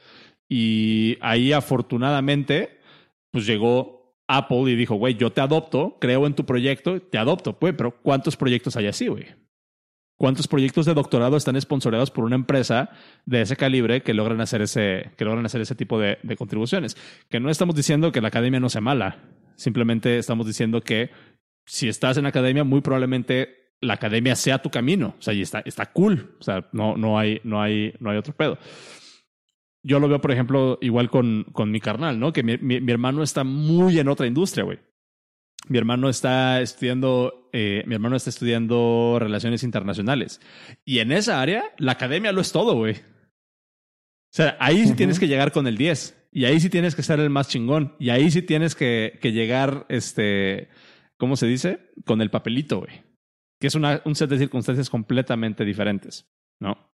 y ahí afortunadamente pues llegó Apple y dijo, güey, yo te adopto, creo en tu proyecto, te adopto, pues, pero ¿cuántos proyectos hay así, güey? ¿Cuántos proyectos de doctorado están sponsoreados por una empresa de ese calibre que logran hacer ese, que logran hacer ese tipo de, de contribuciones? Que no estamos diciendo que la academia no sea mala, simplemente estamos diciendo que si estás en academia, muy probablemente la academia sea tu camino. O sea, y está, está cool. O sea, no, no, hay, no, hay, no hay otro pedo. Yo lo veo, por ejemplo, igual con, con mi carnal, ¿no? Que mi, mi hermano está muy en otra industria, güey. Mi hermano está estudiando, eh, mi hermano está estudiando relaciones internacionales. Y en esa área, la academia lo es todo, güey. O sea, ahí sí tienes que llegar con el 10. Y ahí sí tienes que ser el más chingón. Y ahí sí tienes que, que llegar, este, ¿cómo se dice? Con el papelito, güey. Que es una, un set de circunstancias completamente diferentes, ¿no?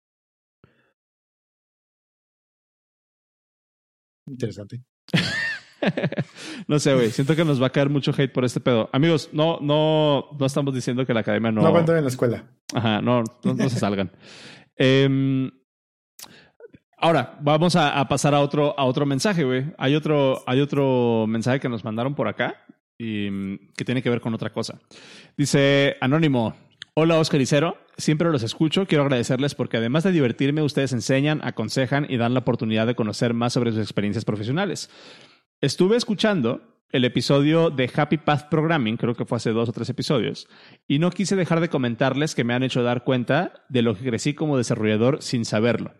Interesante. [laughs] no sé, güey. Siento que nos va a caer mucho hate por este pedo. Amigos, no, no, no estamos diciendo que la academia no. No abandonen la escuela. Ajá, no, no, se salgan. [laughs] Eh, ahora, vamos a, a, pasar a otro, a otro mensaje, güey. Hay otro, hay otro mensaje que nos mandaron por acá y que tiene que ver con otra cosa. Dice Anónimo. Hola Oscar y Cero, siempre los escucho. Quiero agradecerles porque además de divertirme, ustedes enseñan, aconsejan y dan la oportunidad de conocer más sobre sus experiencias profesionales. Estuve escuchando el episodio de Happy Path Programming, creo que fue hace dos o tres episodios, y no quise dejar de comentarles que me han hecho dar cuenta de lo que crecí como desarrollador sin saberlo,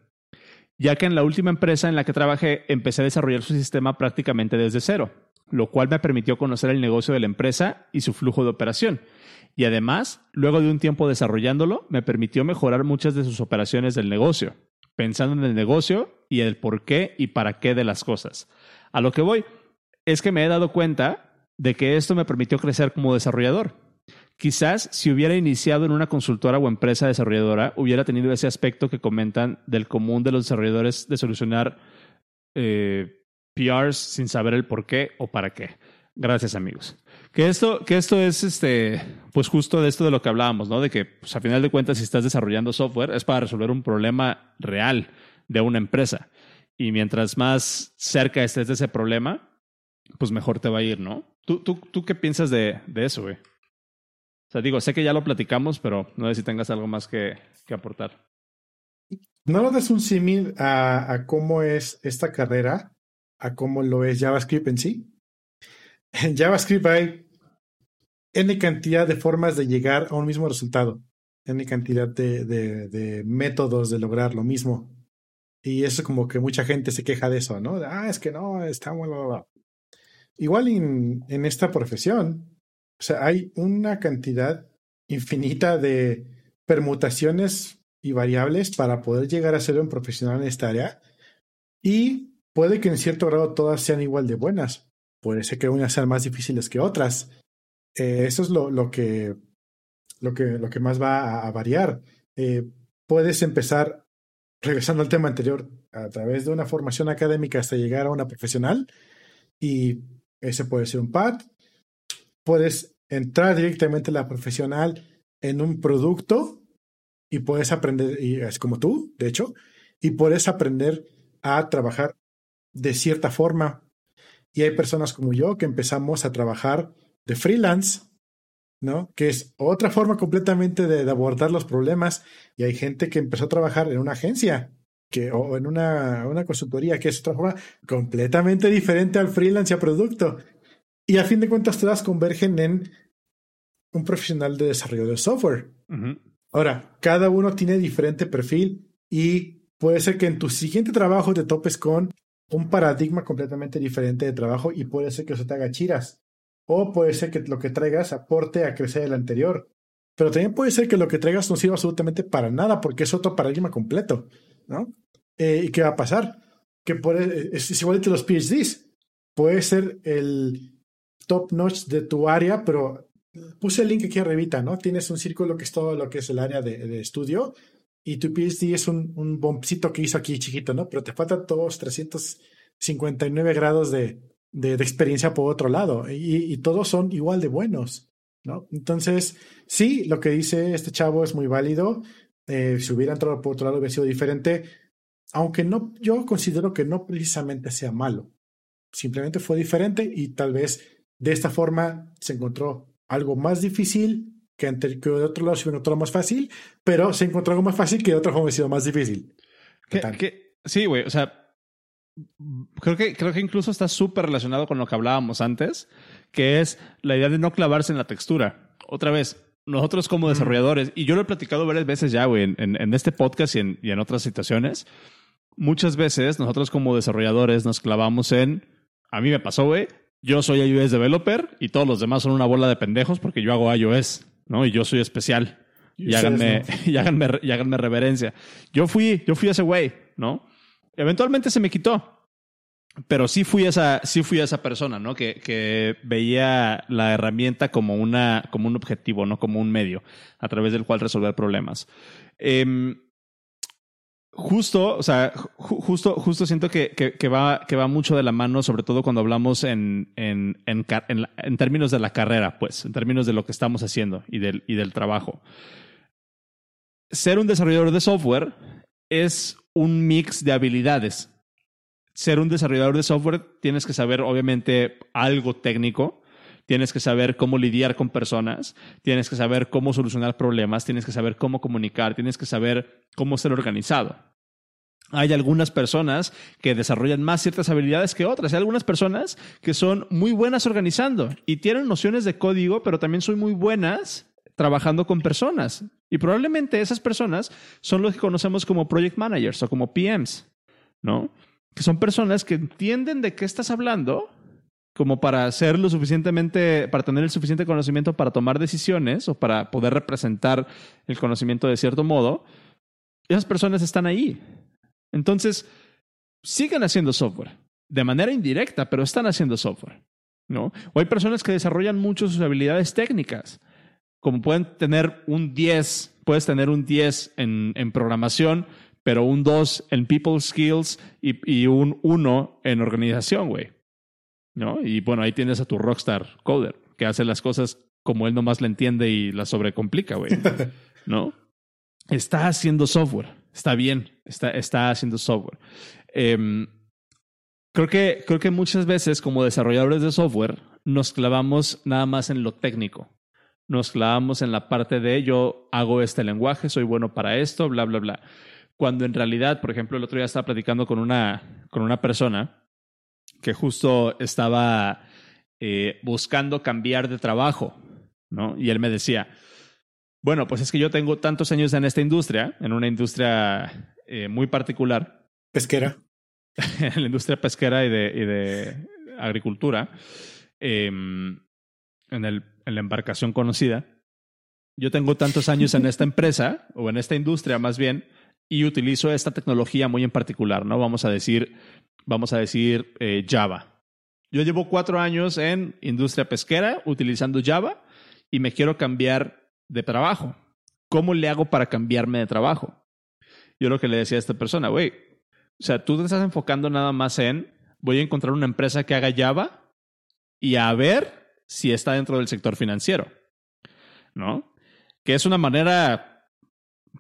ya que en la última empresa en la que trabajé empecé a desarrollar su sistema prácticamente desde cero, lo cual me permitió conocer el negocio de la empresa y su flujo de operación. Y además, luego de un tiempo desarrollándolo, me permitió mejorar muchas de sus operaciones del negocio, pensando en el negocio y el por qué y para qué de las cosas. A lo que voy es que me he dado cuenta de que esto me permitió crecer como desarrollador. Quizás si hubiera iniciado en una consultora o empresa desarrolladora, hubiera tenido ese aspecto que comentan del común de los desarrolladores de solucionar eh, PRs sin saber el por qué o para qué. Gracias, amigos. Que esto, que esto es este, pues justo de esto de lo que hablábamos, ¿no? De que, pues, a final de cuentas, si estás desarrollando software, es para resolver un problema real de una empresa. Y mientras más cerca estés de ese problema, pues mejor te va a ir, ¿no? ¿Tú, tú, tú qué piensas de, de eso, güey? O sea, digo, sé que ya lo platicamos, pero no sé si tengas algo más que, que aportar. ¿No lo des un símil a, a, cómo es esta carrera, a cómo lo es JavaScript en sí? En [laughs] JavaScript hay N cantidad de formas de llegar a un mismo resultado, N cantidad de, de, métodos de lograr lo mismo. Y eso como que mucha gente se queja de eso, ¿no? Ah, es que no, está muy... Igual en, en esta profesión, o sea, hay una cantidad infinita de permutaciones y variables para poder llegar a ser un profesional en esta área. Y puede que en cierto grado todas sean igual de buenas. Puede ser que unas sean más difíciles que otras. Eh, eso es lo, lo, que, lo, que, lo que más va a, variar. Eh, puedes empezar regresando al tema anterior, a través de una formación académica hasta llegar a una profesional, y ese puede ser un PAD, puedes entrar directamente a la profesional en un producto y puedes aprender, y es como tú, de hecho, y puedes aprender a trabajar de cierta forma. Y hay personas como yo que empezamos a trabajar de freelance, ¿no? Que es otra forma completamente de, de, abordar los problemas. Y hay gente que empezó a trabajar en una agencia que, o en una, una consultoría, que es otra forma completamente diferente al freelance y a producto. Y a fin de cuentas todas convergen en un profesional de desarrollo de software. Uh -huh. Ahora, cada uno tiene diferente perfil y puede ser que en tu siguiente trabajo te topes con un paradigma completamente diferente de trabajo y puede ser que eso te haga chiras. O puede ser que lo que traigas aporte a crecer el anterior. Pero también puede ser que lo que traigas no sirva absolutamente para nada porque es otro paradigma completo, ¿no? Eh, ¿Y qué va a pasar? Que puede, es, es igual que los PhDs. Puede ser el top notch de tu área, pero puse el link aquí arribita, ¿no? Tienes un círculo que es todo lo que es el área de, de estudio y tu PhD es un, un bombcito que hizo aquí chiquito, ¿no? Pero te faltan todos 359 grados de, de, de experiencia por otro lado y, y, todos son igual de buenos, ¿no? Entonces, sí, lo que dice este chavo es muy válido. Eh, si hubiera entrado por otro lado hubiera sido diferente, aunque no, yo considero que no precisamente sea malo. Simplemente fue diferente y tal vez de esta forma se encontró algo más difícil que, que de otro lado se encontró más fácil, pero se encontró algo más fácil que de otra forma sido más difícil. ¿Qué, sí, güey, o sea, creo que, creo que incluso está súper relacionado con lo que hablábamos antes, que es la idea de no clavarse en la textura. Otra vez, nosotros como desarrolladores, y yo lo he platicado varias veces ya, güey, en, en, este podcast y en, y en otras situaciones, muchas veces nosotros como desarrolladores nos clavamos en, a mí me pasó, güey, yo soy iOS developer y todos los demás son una bola de pendejos porque yo hago iOS, ¿no? Y yo soy especial. Y, háganme, [laughs] y, háganme, y háganme reverencia. Yo fui, yo fui ese güey, ¿no? Eventualmente se me quitó. Pero sí fui esa, sí fui esa persona, ¿no? Que, que veía la herramienta como una, como un objetivo, no como un medio a través del cual resolver problemas. Eh, justo, o sea, justo, justo siento que, que, que, va, que va mucho de la mano, sobre todo cuando hablamos en, en, en, en, términos de la carrera, pues, en términos de lo que estamos haciendo y del, y del trabajo. Ser un desarrollador de software es un mix de habilidades. Ser un desarrollador de software tienes que saber, obviamente, algo técnico, tienes que saber cómo lidiar con personas, tienes que saber cómo solucionar problemas, tienes que saber cómo comunicar, tienes que saber cómo ser organizado. Hay algunas personas que desarrollan más ciertas habilidades que otras. Hay algunas personas que son muy buenas organizando y tienen nociones de código, pero también son muy buenas trabajando con personas. Y probablemente esas personas son los que conocemos como project managers o como PMs, ¿no? Que son personas que entienden de qué estás hablando como para ser lo suficientemente, para tener el suficiente conocimiento para tomar decisiones o para poder representar el conocimiento de cierto modo. Esas personas están ahí entonces, siguen haciendo software de manera indirecta, pero están haciendo software. ¿no? O hay personas que desarrollan mucho sus habilidades técnicas, como pueden tener un 10, puedes tener un 10 en, en programación, pero un 2 en people skills y, y un 1 en organización, güey. ¿No? Y bueno, ahí tienes a tu rockstar coder, que hace las cosas como él nomás le entiende y las sobrecomplica, güey. [laughs] ¿No? Está haciendo software está bien, está, está haciendo software. Eh, creo, que, creo que muchas veces como desarrolladores de software nos clavamos nada más en lo técnico. Nos clavamos en la parte de yo hago este lenguaje, soy bueno para esto, bla, bla, bla. Cuando en realidad, por ejemplo, el otro día estaba platicando con una, con una persona que justo estaba eh, buscando cambiar de trabajo, ¿no? Y él me decía, bueno, pues es que yo tengo tantos años en esta industria, en una industria eh, muy particular. Pesquera. [laughs] en la industria pesquera y de, y de agricultura, eh, en, el, en la embarcación conocida. Yo tengo tantos años en esta empresa, o en esta industria más bien, y utilizo esta tecnología muy en particular, ¿no? Vamos a decir, vamos a decir eh, Java. Yo llevo cuatro años en industria pesquera utilizando Java y me quiero cambiar de trabajo. ¿Cómo le hago para cambiarme de trabajo? Yo lo que le decía a esta persona, güey, o sea, tú te estás enfocando nada más en, voy a encontrar una empresa que haga Java y a ver si está dentro del sector financiero, ¿no? Que es una manera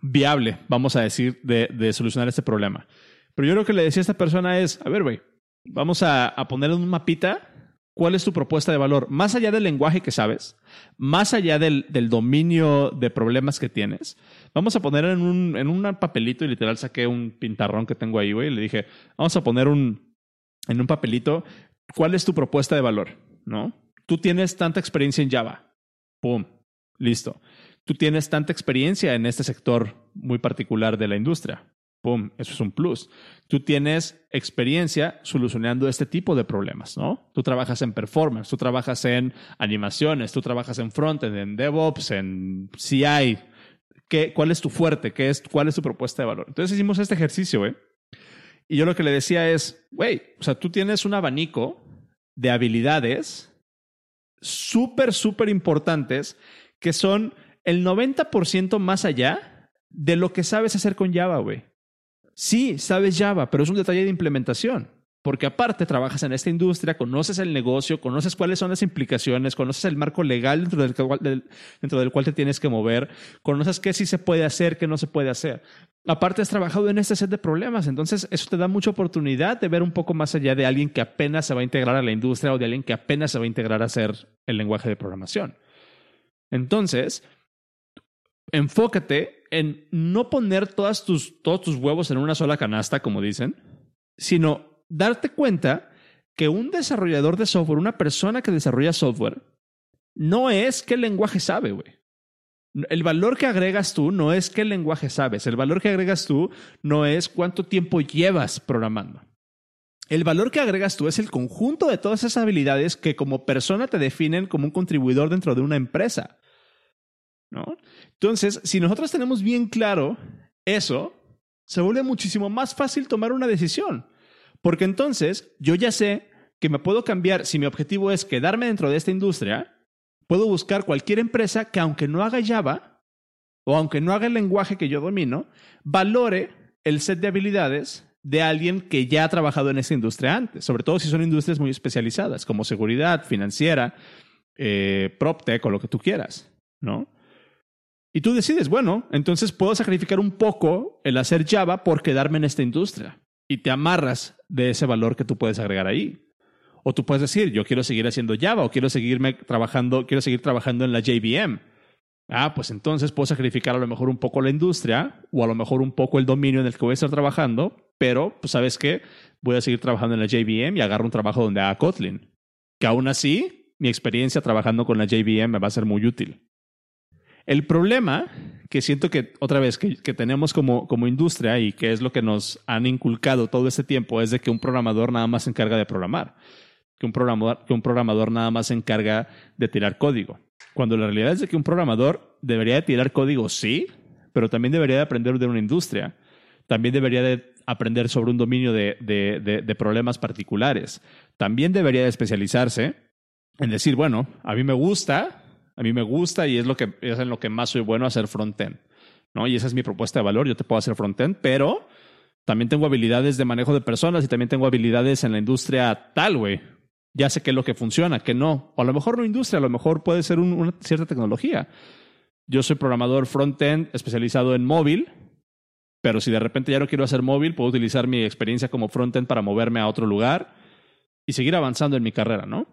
viable, vamos a decir, de, solucionar este problema. Pero yo lo que le decía a esta persona es, a ver, güey, vamos a, poner en un mapita cuál es tu propuesta de valor, más allá del lenguaje que sabes, más allá del, del dominio de problemas que tienes. Vamos a poner en un, en un papelito, y literal saqué un pintarrón que tengo ahí, güey, y le dije, vamos a poner un, en un papelito, ¿cuál es tu propuesta de valor? ¿No? Tú tienes tanta experiencia en Java. Pum, listo. Tú tienes tanta experiencia en este sector muy particular de la industria. ¡Pum! Eso es un plus. Tú tienes experiencia solucionando este tipo de problemas, ¿no? Tú trabajas en performance, tú trabajas en animaciones, tú trabajas en frontend, en DevOps, en CI. ¿Qué, ¿Cuál es tu fuerte? ¿Qué es, ¿Cuál es tu propuesta de valor? Entonces hicimos este ejercicio, güey. Y yo lo que le decía es, güey, o sea, tú tienes un abanico de habilidades súper, súper importantes que son el 90% más allá de lo que sabes hacer con Java, güey. Sí, sabes Java, pero es un detalle de implementación. Porque aparte trabajas en esta industria, conoces el negocio, conoces cuáles son las implicaciones, conoces el marco legal dentro del, cual, dentro del cual te tienes que mover, conoces qué sí se puede hacer, qué no se puede hacer. Aparte has trabajado en este set de problemas, entonces eso te da mucha oportunidad de ver un poco más allá de alguien que apenas se va a integrar a la industria o de alguien que apenas se va a integrar a hacer el lenguaje de programación. Entonces, enfócate en no poner todas tus, todos tus huevos en una sola canasta, como dicen, sino darte cuenta que un desarrollador de software, una persona que desarrolla software, no es qué lenguaje sabe, güey. El valor que agregas tú no es qué lenguaje sabes. El valor que agregas tú no es cuánto tiempo llevas programando. El valor que agregas tú es el conjunto de todas esas habilidades que como persona te definen como un contribuidor dentro de una empresa. ¿no? Entonces, si nosotros tenemos bien claro eso, se vuelve muchísimo más fácil tomar una decisión. Porque entonces yo ya sé que me puedo cambiar, si mi objetivo es quedarme dentro de esta industria, puedo buscar cualquier empresa que aunque no haga Java, o aunque no haga el lenguaje que yo domino, valore el set de habilidades de alguien que ya ha trabajado en esa industria antes, sobre todo si son industrias muy especializadas, como seguridad, financiera, eh, PropTech o lo que tú quieras, ¿no? Y tú decides, bueno, entonces puedo sacrificar un poco el hacer Java por quedarme en esta industria. Y te amarras de ese valor que tú puedes agregar ahí. O tú puedes decir, yo quiero seguir haciendo Java o quiero seguirme trabajando, quiero seguir trabajando en la JVM. Ah, pues entonces puedo sacrificar a lo mejor un poco la industria o a lo mejor un poco el dominio en el que voy a estar trabajando, pero pues sabes qué, voy a seguir trabajando en la JVM y agarro un trabajo donde haga Kotlin. Que aún así, mi experiencia trabajando con la JVM me va a ser muy útil. El problema que siento que, otra vez, que, tenemos como, como industria y que es lo que nos han inculcado todo este tiempo es de que un programador nada más se encarga de programar. Que un programador, que un programador nada más se encarga de tirar código. Cuando la realidad es de que un programador debería de tirar código, sí, pero también debería de aprender de una industria. También debería de aprender sobre un dominio de, de problemas particulares. También debería de especializarse en decir, bueno, a mí me gusta a mí me gusta y es, lo que, es en lo que más soy bueno hacer frontend. ¿no? Y esa es mi propuesta de valor. Yo te puedo hacer frontend, pero también tengo habilidades de manejo de personas y también tengo habilidades en la industria tal, güey. Ya sé qué es lo que funciona, qué no. O a lo mejor no industria, a lo mejor puede ser una cierta tecnología. Yo soy programador frontend especializado en móvil, pero si de repente ya no quiero hacer móvil, puedo utilizar mi experiencia como frontend para moverme a otro lugar y seguir avanzando en mi carrera, ¿no?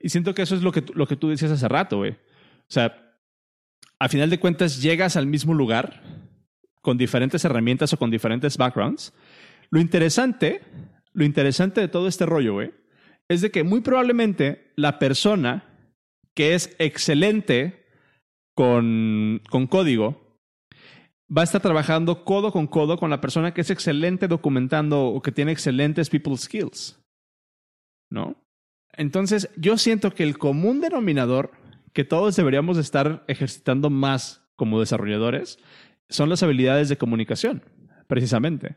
Y siento que eso es lo que, lo que tú decías hace rato, güey. O sea, a final de cuentas llegas al mismo lugar con diferentes herramientas o con diferentes backgrounds. Lo interesante, lo interesante de todo este rollo, güey, es de que muy probablemente la persona que es excelente con, con código va a estar trabajando codo con codo con la persona que es excelente documentando o que tiene excelentes people skills. ¿No? Entonces, yo siento que el común denominador que todos deberíamos estar ejercitando más como desarrolladores son las habilidades de comunicación, precisamente.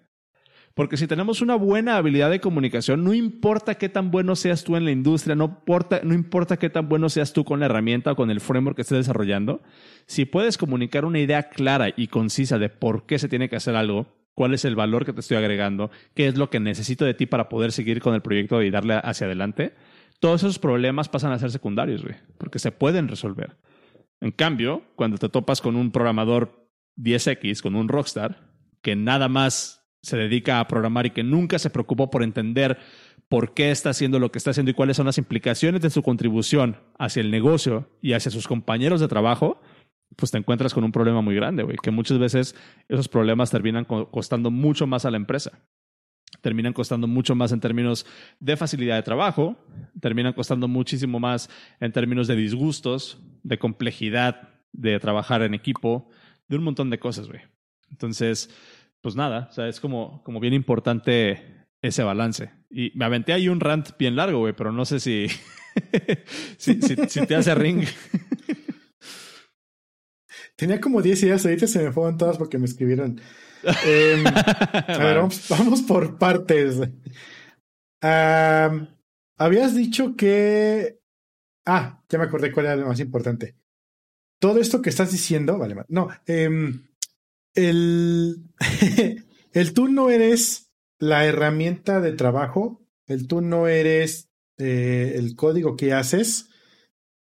Porque si tenemos una buena habilidad de comunicación, no importa qué tan bueno seas tú en la industria, no importa, no importa qué tan bueno seas tú con la herramienta o con el framework que estés desarrollando, si puedes comunicar una idea clara y concisa de por qué se tiene que hacer algo, cuál es el valor que te estoy agregando, qué es lo que necesito de ti para poder seguir con el proyecto y darle hacia adelante, todos esos problemas pasan a ser secundarios, güey, porque se pueden resolver. En cambio, cuando te topas con un programador 10X, con un rockstar, que nada más se dedica a programar y que nunca se preocupó por entender por qué está haciendo lo que está haciendo y cuáles son las implicaciones de su contribución hacia el negocio y hacia sus compañeros de trabajo, pues te encuentras con un problema muy grande, güey, que muchas veces esos problemas terminan costando mucho más a la empresa terminan costando mucho más en términos de facilidad de trabajo, terminan costando muchísimo más en términos de disgustos, de complejidad de trabajar en equipo, de un montón de cosas, güey. Entonces, pues nada, o sea, es como, como bien importante ese balance. Y me aventé ahí un rant bien largo, güey, pero no sé si, [laughs] si, te hace ring. Tenía como 10 ideas, ahorita se me fueron todas porque me escribieron Em, [laughs] a ver, vamos, por partes. habías dicho que Ah, ya me acordé cuál era lo más importante. Todo esto que estás diciendo, vale, no, em, el, [laughs] el tú no eres la herramienta de trabajo, el tú no eres eh, el código que haces.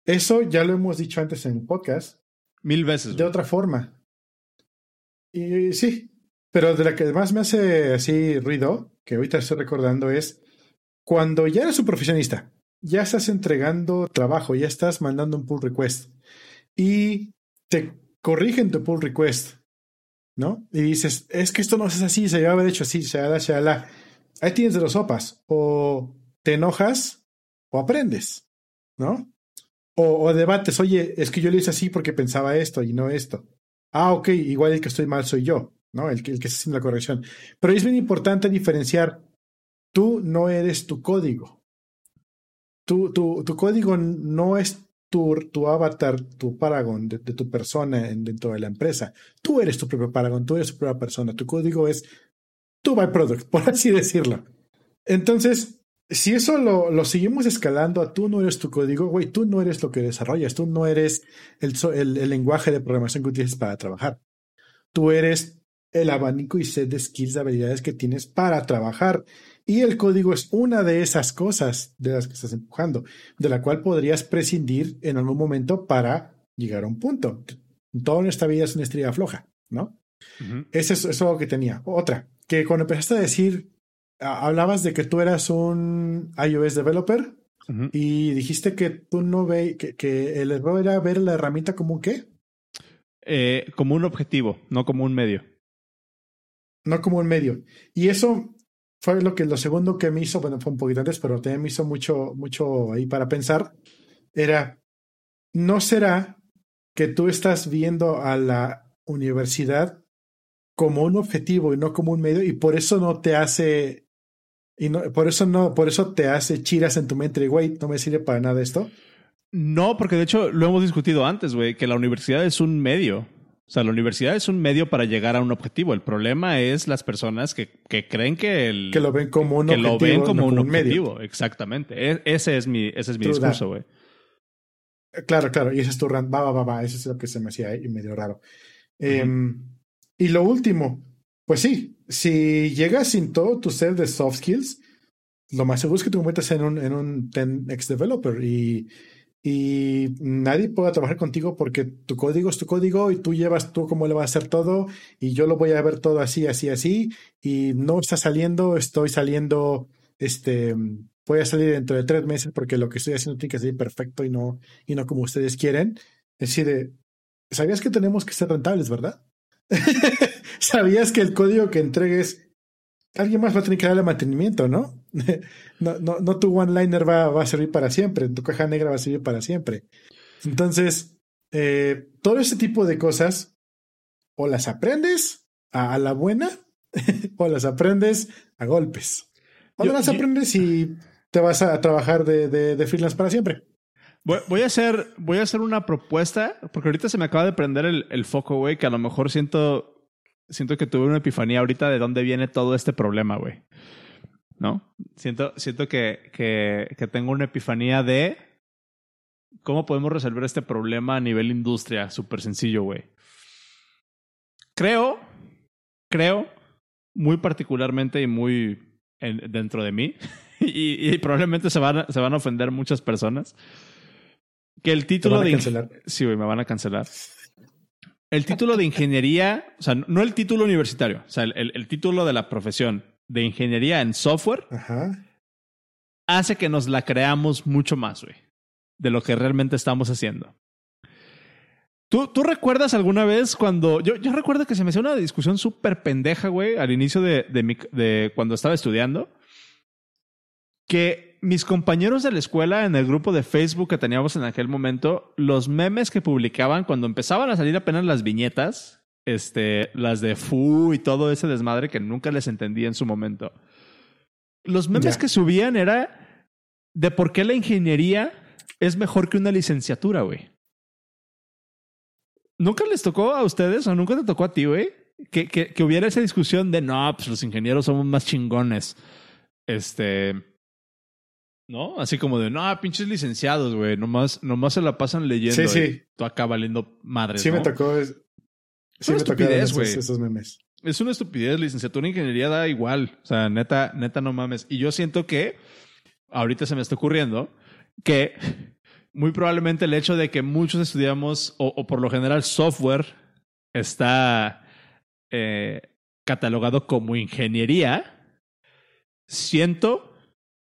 Eso ya lo hemos dicho antes en podcast. Mil veces. De otra forma. Y sí, pero de la que más me hace así ruido, que ahorita estoy recordando, es cuando ya eres un profesionista, ya estás entregando trabajo, ya estás mandando un pull request y te corrigen tu pull request, ¿no? Y dices, es que esto no es así, se debe haber hecho así, shalala, shalala. Ahí tienes de los sopas. O te enojas o aprendes, ¿no? O, o, debates, oye, es que yo lo hice así porque pensaba esto y no esto. Ah, ok, igual el que estoy mal soy yo, ¿no? El que, el que está la corrección. Pero es bien importante diferenciar, tú no eres tu código. Tu, tu, tu código no es tu, tu avatar, tu paragon de, tu persona en, dentro de la empresa. Tú eres tu propio paragon, tú eres tu propia persona. Tu código es tu byproduct, [laughs] por así decirlo. Entonces, si eso lo, lo, seguimos escalando a tú no eres tu código, güey, tú no eres lo que desarrollas, tú no eres el, el, el, lenguaje de programación que utilizas para trabajar. Tú eres el abanico y set de skills, de habilidades que tienes para trabajar. Y el código es una de esas cosas de las que estás empujando, de la cual podrías prescindir en algún momento para llegar a un punto. Toda nuestra vida es una estrella floja, ¿no? Uh -huh. Eso es, eso es algo que tenía. Otra, que cuando empezaste a decir hablabas de que tú eras un iOS developer uh -huh. y dijiste que tú no ve que, que, el error era ver la herramienta como un qué? Eh, como un objetivo, no como un medio. No como un medio. Y eso fue lo que lo segundo que me hizo, bueno, fue un poquito antes, pero también me hizo mucho, mucho ahí para pensar. Era, ¿no será que tú estás viendo a la universidad como un objetivo y no como un medio y por eso no te hace y no, por eso no, por eso te hace chiras en tu mente, güey, no me sirve para nada esto. No, porque de hecho lo hemos discutido antes, güey, que la universidad es un medio. O sea, la universidad es un medio para llegar a un objetivo. El problema es las personas que, que creen que el que lo ven como un que objetivo, lo ven como, no un, como un objetivo. medio. Exactamente. E ese es mi, ese es mi discurso, güey. Claro, claro. Y ese es tu rant. Va, va, va, va. Eso es lo que se me hacía ahí medio raro. Uh -huh. eh, y lo último, pues sí, si llegas sin todo tu set de soft skills, lo más seguro es que te conviertas en un, en un 10x developer y, y nadie pueda trabajar contigo porque tu código es tu código y tú llevas tú cómo le vas a hacer todo y yo lo voy a ver todo así, así, así y no está saliendo, estoy saliendo, este, voy a salir dentro de tres meses porque lo que estoy haciendo tiene que salir perfecto y no, y no como ustedes quieren. Es decir, ¿sabías que tenemos que ser rentables, verdad? [laughs] ¿Sabías que el código que entregues alguien más va a tener que darle mantenimiento, ¿no? [laughs] no, no, no tu one-liner va, va, a servir para siempre, tu caja negra va a servir para siempre. Entonces, eh, todo ese tipo de cosas, o las aprendes a, a la buena, [laughs] o las aprendes a golpes. O yo, las aprendes y te vas a trabajar de, de, de freelance para siempre. Voy, voy, a hacer, voy a hacer una propuesta, porque ahorita se me acaba de prender el, el foco, güey, que a lo mejor siento, siento que tuve una epifanía ahorita de dónde viene todo este problema, güey. ¿No? Siento, siento que, que, que tengo una epifanía de cómo podemos resolver este problema a nivel industria. Súper sencillo, güey. Creo, creo, muy particularmente y muy en, dentro de mí, [laughs] y, y, probablemente se van, a, se van a ofender muchas personas, que el título de... Cancelar. Sí, güey, me van a cancelar. El título de ingeniería, o sea, no el título universitario, o sea, el, el, título de la profesión de ingeniería en software Ajá. hace que nos la creamos mucho más, güey, de lo que realmente estamos haciendo. ¿Tú, ¿Tú, recuerdas alguna vez cuando... Yo, yo recuerdo que se me hacía una discusión súper pendeja, güey, al inicio de, de, mi, de cuando estaba estudiando, que mis compañeros de la escuela en el grupo de Facebook que teníamos en aquel momento, los memes que publicaban cuando empezaban a salir apenas las viñetas, este, las de Fu y todo ese desmadre que nunca les entendí en su momento. Los memes yeah. que subían era de por qué la ingeniería es mejor que una licenciatura, güey. ¿Nunca les tocó a ustedes o nunca te tocó a ti, güey? Que, que, que hubiera esa discusión de no, pues los ingenieros somos más chingones. Este ¿No? Así como de, no, pinches licenciados, güey. Nomás, nomás se la pasan leyendo. Sí, sí. Tú acá valiendo madres. Sí me tocó. es- Sí Una me estupidez, esos, güey. esos memes. Es una estupidez. Licenciatura en ingeniería da igual. O sea, neta, neta, no mames. Y yo siento que, ahorita se me está ocurriendo, que muy probablemente el hecho de que muchos estudiamos, o, o por lo general software, está eh, catalogado como ingeniería, siento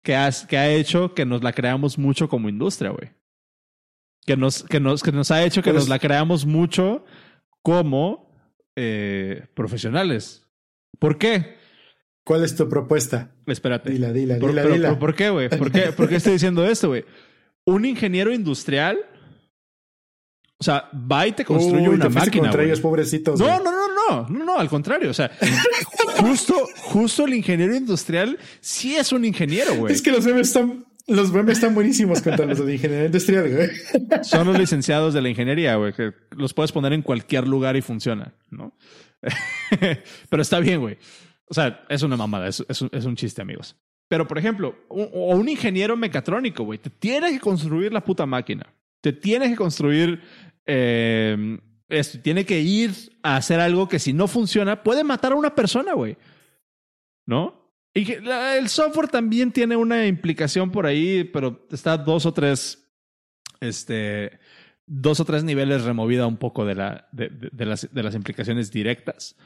que, has- que ha hecho que nos la creamos mucho como industria, güey. Que nos, que, nos, que nos ha hecho que Pero nos la creamos mucho como eh, profesionales. ¿Por qué? ¿Cuál es tu propuesta? Espérate. Dila, dila, ¿Por, dila, pero- dila. pero ¿por qué, güey? ¿Por qué, [laughs] ¿Por qué estoy diciendo esto, güey? Un ingeniero industrial, o sea, va y te construye Uy, una te máquina. contra güey. ellos, pobrecitos. No, no, no, no, no, no, al contrario. O sea, justo, justo el ingeniero industrial sí es un ingeniero, güey. Es que los memes están, los memes están buenísimos contra los de ingeniería industrial, güey. Son los licenciados de la ingeniería, güey, que los puedes poner en cualquier lugar y funciona, ¿no? [laughs] Pero está bien, güey. O sea, es una mamada, es, es un, es un chiste, amigos. Pero, por ejemplo, un, o un ingeniero mecatrónico, güey, te tiene que construir la puta máquina. Te tiene que construir eh, esto. Tiene que ir a hacer algo que si no funciona puede matar a una persona, güey. ¿No? Y el software también tiene una implicación por ahí, pero está dos o tres, este, dos o tres niveles removida un poco de, la, de, las, de las implicaciones directas.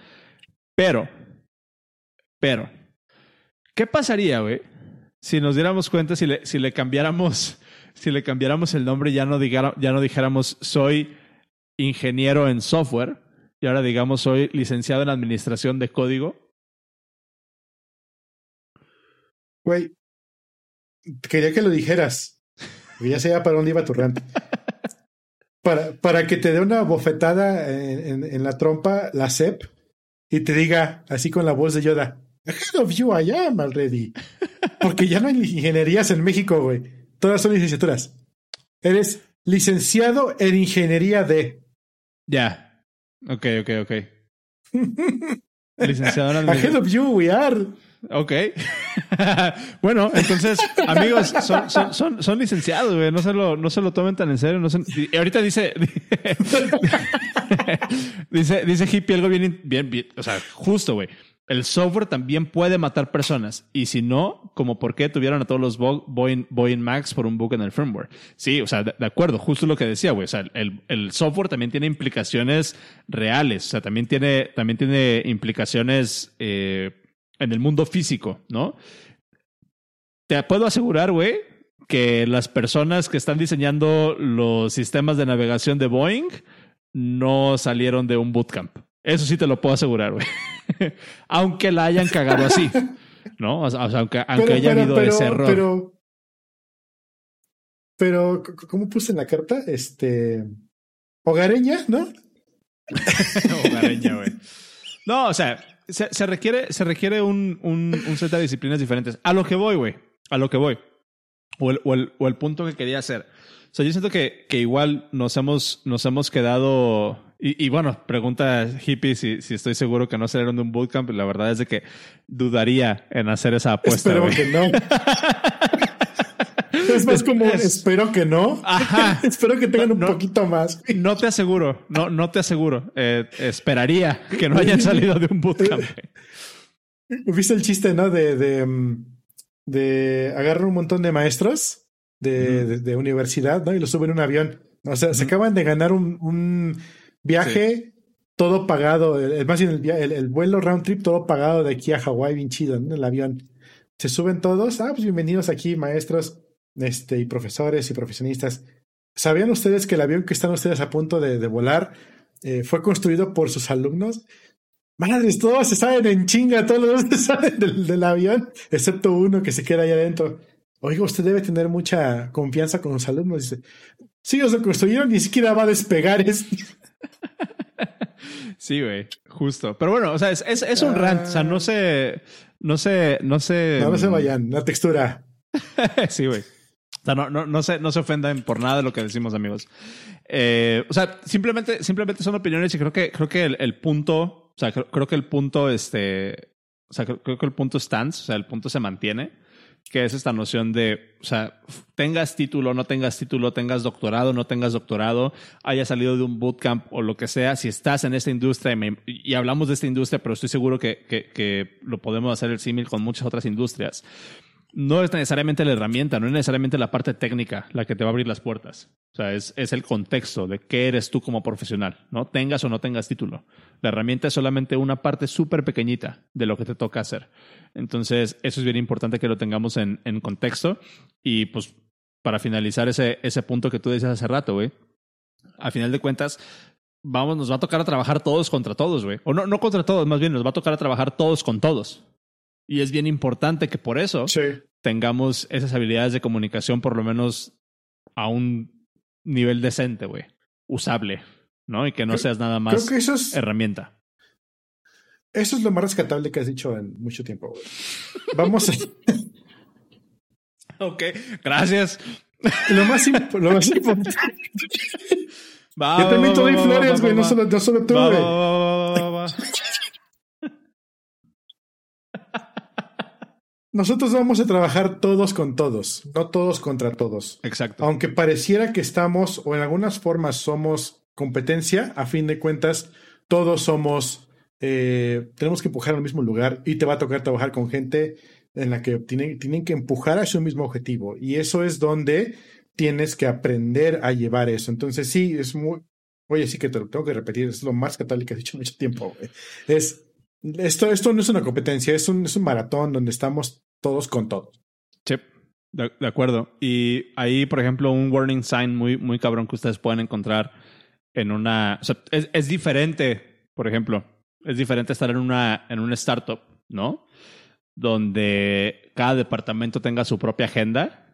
Pero, pero, ¿qué pasaría, güey? Si nos diéramos cuenta, si le, si le cambiáramos, [laughs] si le cambiáramos el nombre, ya no, ya no dijéramos soy ingeniero en software y ahora digamos soy licenciado en administración de código. Güey, quería que lo dijeras. porque Ya sabía para dónde iba tu rant. [laughs] Para, para que te dé una bofetada en, en- en la trompa, la CEP, y te diga, así con la voz de Yoda, Ahead of you I am already. Porque ya no hay ingenierías en México, güey. Todas son licenciaturas. Eres licenciado en ingeniería de. Ya. Ok, ok, ok. [laughs] Licenciado en Ahead of you we are. Ok. [laughs] bueno, entonces, amigos, son, son, son, son licenciados, güey. No se lo, no se lo tomen tan en serio. No se- y ahorita dice, [laughs] dice, dice Hippie algo bien, bien, bien, o sea, justo, güey. El software también puede matar personas. Y si no, como por qué tuvieron a todos los Bo- Boeing, Max por un bug en el firmware. Sí, o sea, de, acuerdo, justo lo que decía, güey. O sea, el, el software también tiene implicaciones reales. O sea, también tiene, también tiene implicaciones eh, en el mundo físico, ¿no? Te puedo asegurar, güey, que las personas que están diseñando los sistemas de navegación de Boeing no salieron de un bootcamp. Eso sí te lo puedo asegurar, güey. [laughs] aunque la hayan cagado así, ¿no? O sea, o sea, aunque, aunque haya habido ese error. Pero, ¿cómo puse en la carta? Este. Hogareña, ¿no? [laughs] Hogareña, güey. No, o sea, se, se requiere, se requiere un, un, un set de disciplinas diferentes. A lo que voy, güey. A lo que voy. O el, o, el, o el punto que quería hacer. O sea, yo siento que, que igual nos hemos, nos hemos quedado. Y, y bueno, pregunta Hippie si, si estoy seguro que no salieron de un bootcamp. La verdad es de que dudaría en hacer esa apuesta. Espero güey. que no. [laughs] es más como Es- espero que no. Ajá. [laughs] espero que tengan un No. poquito más. No te aseguro, no, no te aseguro. Eh, esperaría que no hayan salido de un bootcamp. [laughs] ¿Viste el chiste, no? De, de, mm, de agarrar un montón de maestros de, Ujú. de- de universidad, ¿no? Y los suben en un avión. O sea, se acaban de ganar un, un viaje todo pagado. el- Más bien el, via- el, el vuelo round trip todo pagado de aquí a Hawái, bien chido, ¿no? El avión. Se suben todos. Ah, pues bienvenidos aquí, maestros, este, y profesores y profesionistas. ¿Sabían ustedes que el avión que están ustedes a punto de, de volar eh, fue construido por sus alumnos? Madres, todos se salen en chinga, todos los se salen del, del avión, excepto uno que se queda ahí adentro. Oiga, usted debe tener mucha confianza con los alumnos. Dice, sí, ellos lo construyeron, ni siquiera va a despegar. Es... [laughs] Sí, güey, justo. Pero bueno, o sea, es, es, es un rant. O sea, no se, no se, no se. No, no se vayan, la textura. [laughs] sí, güey. O sea, no, no, no, se, no se ofendan por nada de lo que decimos, amigos. Eh, o sea, simplemente, simplemente son opiniones y creo que, creo que el, el punto, o sea, creo, creo que el punto, este, o sea, creo, creo que el punto stands, o sea, el punto se mantiene. Que es esta noción de, o sea, tengas título, no tengas título, tengas doctorado, no tengas doctorado, hayas salido de un bootcamp o lo que sea, si estás en esta industria, y, hablamos de esta industria, pero estoy seguro que, que, que lo podemos hacer el símil con muchas otras industrias no es necesariamente la herramienta, no es necesariamente la parte técnica la que te va a abrir las puertas. O sea, es, es, el contexto de qué eres tú como profesional, ¿no? Tengas o no tengas título. La herramienta es solamente una parte súper pequeñita de lo que te toca hacer. Entonces, eso es bien importante que lo tengamos en, en contexto. Y pues, para finalizar ese, ese punto que tú decías hace rato, güey, a final de cuentas, vamos, nos va a tocar a trabajar todos contra todos, güey. O no, no contra todos, más bien, nos va a tocar a trabajar todos con todos. Y es bien importante que por eso tengamos esas habilidades de comunicación por lo menos a un nivel decente, güey. Usable, ¿no? Y que no seas nada más herramienta. Eso es lo más rescatable que has dicho en mucho tiempo, güey. Vamos a... [laughs] ok, gracias. [laughs] Lo más, lo más importante... [laughs] Yo también te doy flores, güey, no solo, no solo tú, güey. Nosotros vamos a trabajar todos con todos, no todos contra todos. Exacto. Aunque pareciera que estamos, o en algunas formas somos competencia, a fin de cuentas, todos somos, eh, tenemos que empujar al mismo lugar y te va a tocar trabajar con gente en la que tienen, tienen que empujar a su mismo objetivo. Y eso es donde tienes que aprender a llevar eso. Entonces, sí, es muy, oye, sí que te lo tengo que repetir, es lo más católico que he dicho mucho tiempo. Es, esto, esto no es una competencia, es un, es un maratón donde estamos todos con todos. Sí, de, acuerdo. Y ahí, por ejemplo, un warning sign muy, muy cabrón que ustedes pueden encontrar en una. Es, es diferente, por ejemplo, es diferente estar en una, en una startup, ¿no? Donde cada departamento tenga su propia agenda.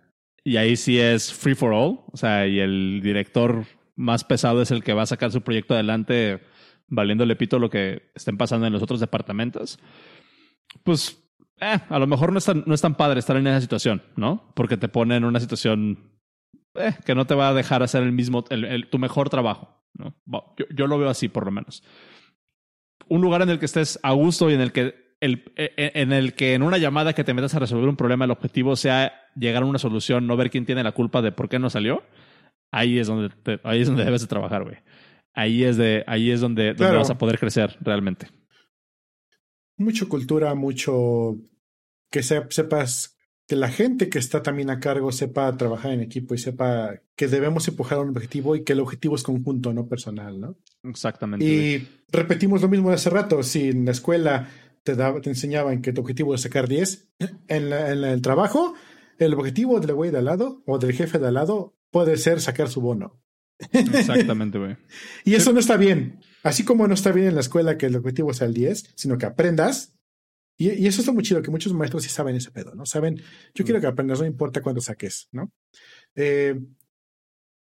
Y ahí sí es free for all. O sea, y el director más pesado es el que va a sacar su proyecto adelante valiéndole pito lo que estén pasando en los otros departamentos. Pues eh, a lo mejor no es, tan, no es tan padre estar en esa situación, ¿no? Porque te pone en una situación eh, que no te va a dejar hacer el mismo, tu mejor trabajo, ¿no? Yo, yo, lo veo así, por lo menos. Un lugar en el que estés a gusto y en el que el, e, e, en el que en una llamada que te metas a resolver un problema, el objetivo sea llegar a una solución, no ver quién tiene la culpa de por qué no salió, ahí es donde, ahí es donde debes de trabajar, güey. Ahí es, de, ahí es donde, donde vas a poder crecer realmente mucho cultura, mucho que sepas que la gente que está también a cargo sepa trabajar en equipo y sepa que debemos empujar un objetivo y que el objetivo es conjunto, no personal, ¿no? Exactamente. Y repetimos lo mismo de hace rato. Si en la escuela te, te enseñaban que tu objetivo es sacar 10, en, en el trabajo, el objetivo del güey de al lado o del jefe de al lado puede ser sacar su bono. Exactamente, güey. [laughs] y eso no está bien. Así como no está bien en la escuela que el objetivo sea el 10, sino que aprendas. Y, eso está muy chido, que muchos maestros sí saben ese pedo, ¿no? Saben, yo quiero que aprendas, no importa cuándo saques, ¿no? Eh,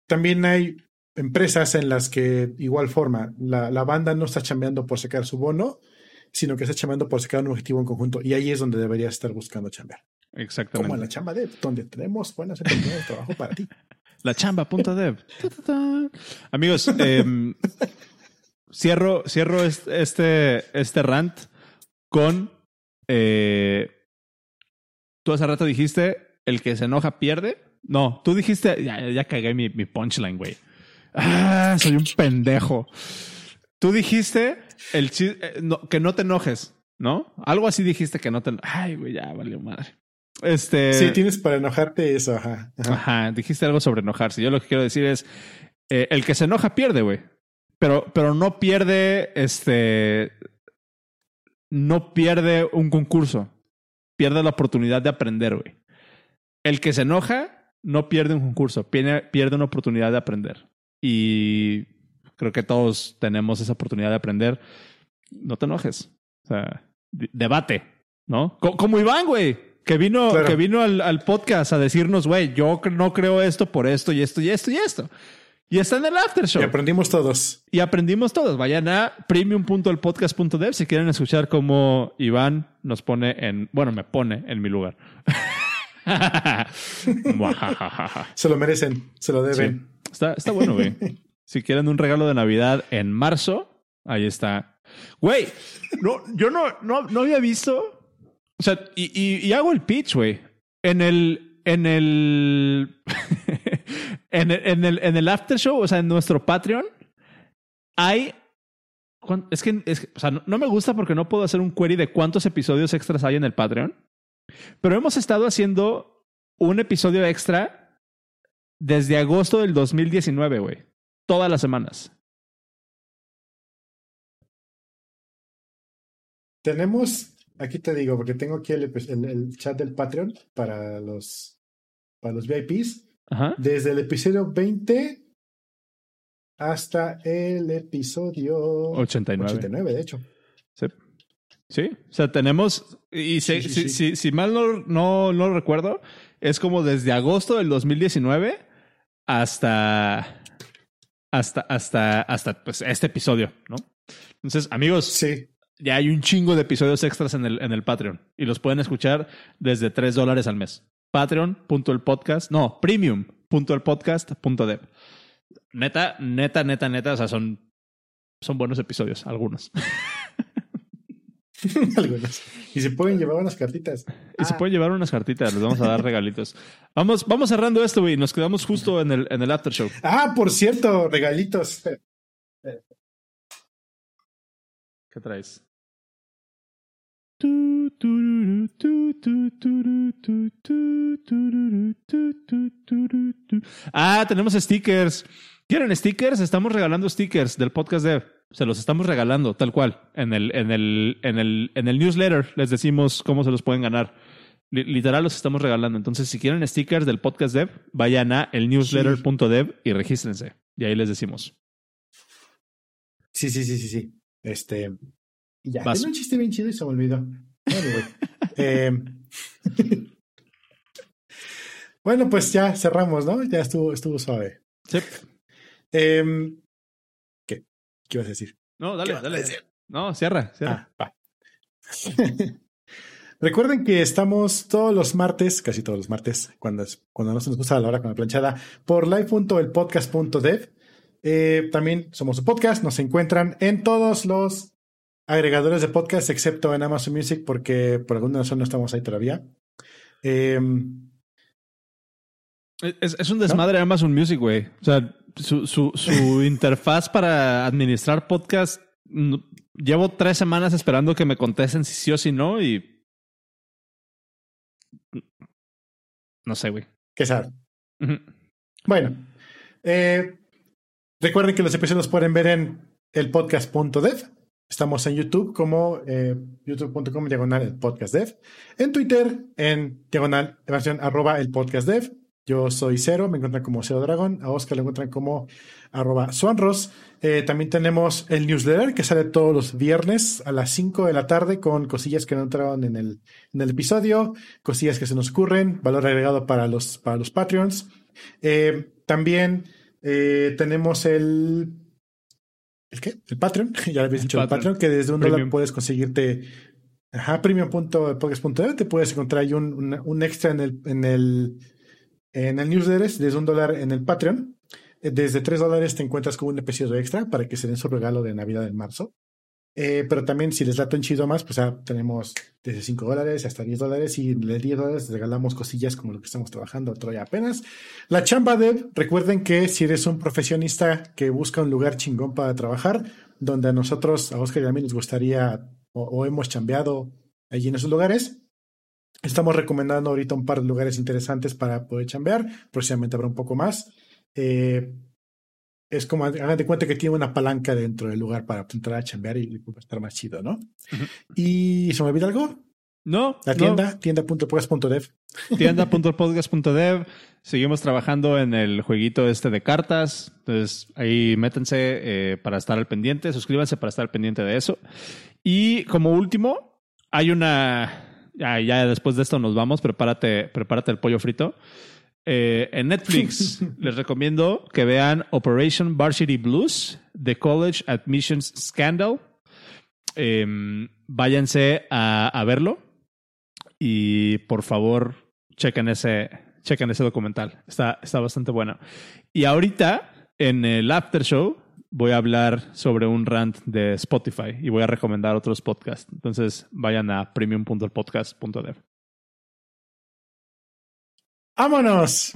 también hay empresas en las que, igual forma, la, la, banda no está chambeando por sacar su bono, sino que está chambeando por sacar un objetivo en conjunto. Y ahí es donde deberías estar buscando chambear. Exactamente. Como en la chamba de donde tenemos buenas oportunidades de trabajo para ti. [laughs] La chamba.dev. Amigos, eh, cierro, cierro este, este rant con. Eh, tú hace rato dijiste: el que se enoja pierde. No, tú dijiste. Ya, ya cagué mi, mi punchline, güey. Ah, soy un pendejo. Tú dijiste el eh, que no te enojes, ¿no? Algo así dijiste que no te. Ay, güey, ya valió madre. Este. Sí, tienes para enojarte eso, ajá. Ajá, dijiste algo sobre enojarse. Yo lo que quiero decir es: eh, el que se enoja pierde, güey. Pero, pero no pierde este. No pierde un concurso. Pierde la oportunidad de aprender, güey. El que se enoja no pierde un concurso, pierde, pierde una oportunidad de aprender. Y creo que todos tenemos esa oportunidad de aprender. No te enojes. O sea, debate, ¿no? Como Iván, güey. Que vino, que vino al, al, podcast a decirnos, güey, yo no creo esto por esto y esto y esto y esto. Y está en el after show. Y aprendimos todos. Y aprendimos todos. Vayan a premium.elpodcast.dev si quieren escuchar cómo Iván nos pone en, bueno, me pone en mi lugar. [laughs] se lo merecen, se lo deben. Está, está bueno, güey. [laughs] si quieren un regalo de Navidad en marzo, ahí está. Güey, no, yo no, no, no había visto. O sea, y, y, hago el pitch, güey. En el. En el. [laughs] en el, en el, en el after show, o sea, en nuestro Patreon, hay. Es que, es o sea, no, no me gusta porque no puedo hacer un query de cuántos episodios extras hay en el Patreon. Pero hemos estado haciendo un episodio extra desde agosto del 2019, güey. Todas las semanas. Tenemos, aquí te digo, porque tengo aquí el, epi- el- el chat del Patreon para los, para los VIPs. Ajá. Desde el episodio 20 hasta el episodio 89. 89, de hecho. Sí. Sí, o sea, tenemos, y se- Sí, sí, si, sí. si- si mal no, no, no recuerdo, es como desde agosto del 2019 hasta, hasta, hasta, hasta pues, este episodio, ¿no? Entonces, amigos, Sí. Ya hay un chingo de episodios extras en el, en el Patreon y los pueden escuchar desde 3 dólares al mes. Patreon.elpodcast, no, premium.elpodcast.dev. Neta, neta, neta, neta, o sea, son, son buenos episodios, algunos. [laughs] Algunos. Y se pueden llevar unas cartitas. Y se Ah. pueden llevar unas cartitas, les vamos a dar regalitos. Vamos, vamos cerrando esto, güey. Nos quedamos justo en el, en el after show. Ah, por cierto, regalitos. ¿Qué traes? Ah, tenemos stickers. ¿Quieren stickers? Estamos regalando stickers del podcast Dev. Se los estamos regalando, tal cual. En el, en el, en el, en el newsletter les decimos cómo se los pueden ganar. Li- Literal los estamos regalando. Entonces, si quieren stickers del podcast Dev, vayan a el newsletter.dev y regístrense. Y ahí les decimos. Sí, sí, sí, sí, sí. Este. Y Ya, Vas. tenía un chiste bien chido y se me olvidó. Anyway. [laughs] Eh, bueno, pues ya cerramos, ¿no? Ya estuvo, estuvo suave. Sí. Em, ¿Qué? ¿Qué ibas a decir? No, ¿Qué dale, dale. No, cierra, cierra. Ah, va. [laughs] Recuerden que estamos todos los martes, casi todos los martes, cuando, es- cuando no se nos gusta la hora con la planchada, por live.elpodcast.dev. Eh, también somos un podcast, nos encuentran en todos los agregadores de podcast, excepto en Amazon Music, porque por alguna razón no estamos ahí todavía. Eh, Es, es un desmadre Amazon Music, güey. O sea, su, su, su [laughs] interfaz para administrar podcast. Llevo tres semanas esperando que me contesten si sí o si no y. No sé, güey. ¿Qué sabe? Bueno, eh, recuerden que los episodios los pueden ver en elpodcast.dev. Estamos en YouTube como eh, youtube.com diagonal el podcast dev. En Twitter en diagonal versión arroba el podcast dev. Yo soy Cero, me encuentran como Cero Dragón. A Oscar lo encuentran como arroba Swanros. Eh, también tenemos el newsletter que sale todos los viernes a las 5 de la tarde con cosillas que no entraron en el, en el episodio, cosillas que se nos ocurren, valor agregado para los, para los Patreons. Eh, también eh, tenemos el. ¿El qué? El Patreon. [laughs] ya habéis dicho, el Patreon. Que desde un Premium. dólar puedes conseguirte. Ajá, premium.podcast.dev. Te puedes encontrar ahí un, un, un extra en el, en el, en el newsletter, desde un dólar en el Patreon. Desde tres dólares te encuentras con un episodio extra para que se den su regalo de Navidad en marzo. Eh, pero también, si les late un chido más, pues ah, tenemos desde 5 dólares hasta 10 dólares. Y de 10 dólares regalamos cosillas como lo que estamos trabajando ya apenas. La chamba dev, recuerden que si eres un profesionista que busca un lugar chingón para trabajar, donde a nosotros, a Oscar y a mí nos gustaría o, o hemos chambeado allí en esos lugares, estamos recomendando ahorita un par de lugares interesantes para poder chambear. Próximamente habrá un poco más. Eh, es como, hagan de cuenta que tiene una palanca dentro del lugar para entrar a chambear y, va a estar más chido, ¿no? Ujú. ¿Y se me olvida algo? No, La no. tienda, tienda.podcast.dev. tienda.podcast.dev. Seguimos trabajando en el jueguito este de cartas. Entonces ahí métanse eh, para estar al pendiente. Suscríbanse para estar al pendiente de eso. Y como último, hay una. Ya, ya después de esto nos vamos. Prepárate, prepárate el pollo frito. Eh, en Netflix [laughs] les recomiendo que vean Operation Varsity Blues, The College Admissions Scandal. Em, váyanse a, a verlo y por favor chequen ese, chequen ese documental. Está, está bastante bueno. Y ahorita, en el after show, voy a hablar sobre un rant de Spotify y voy a recomendar otros podcasts. Entonces vayan a premium.podcast.dev. ¡Vámonos!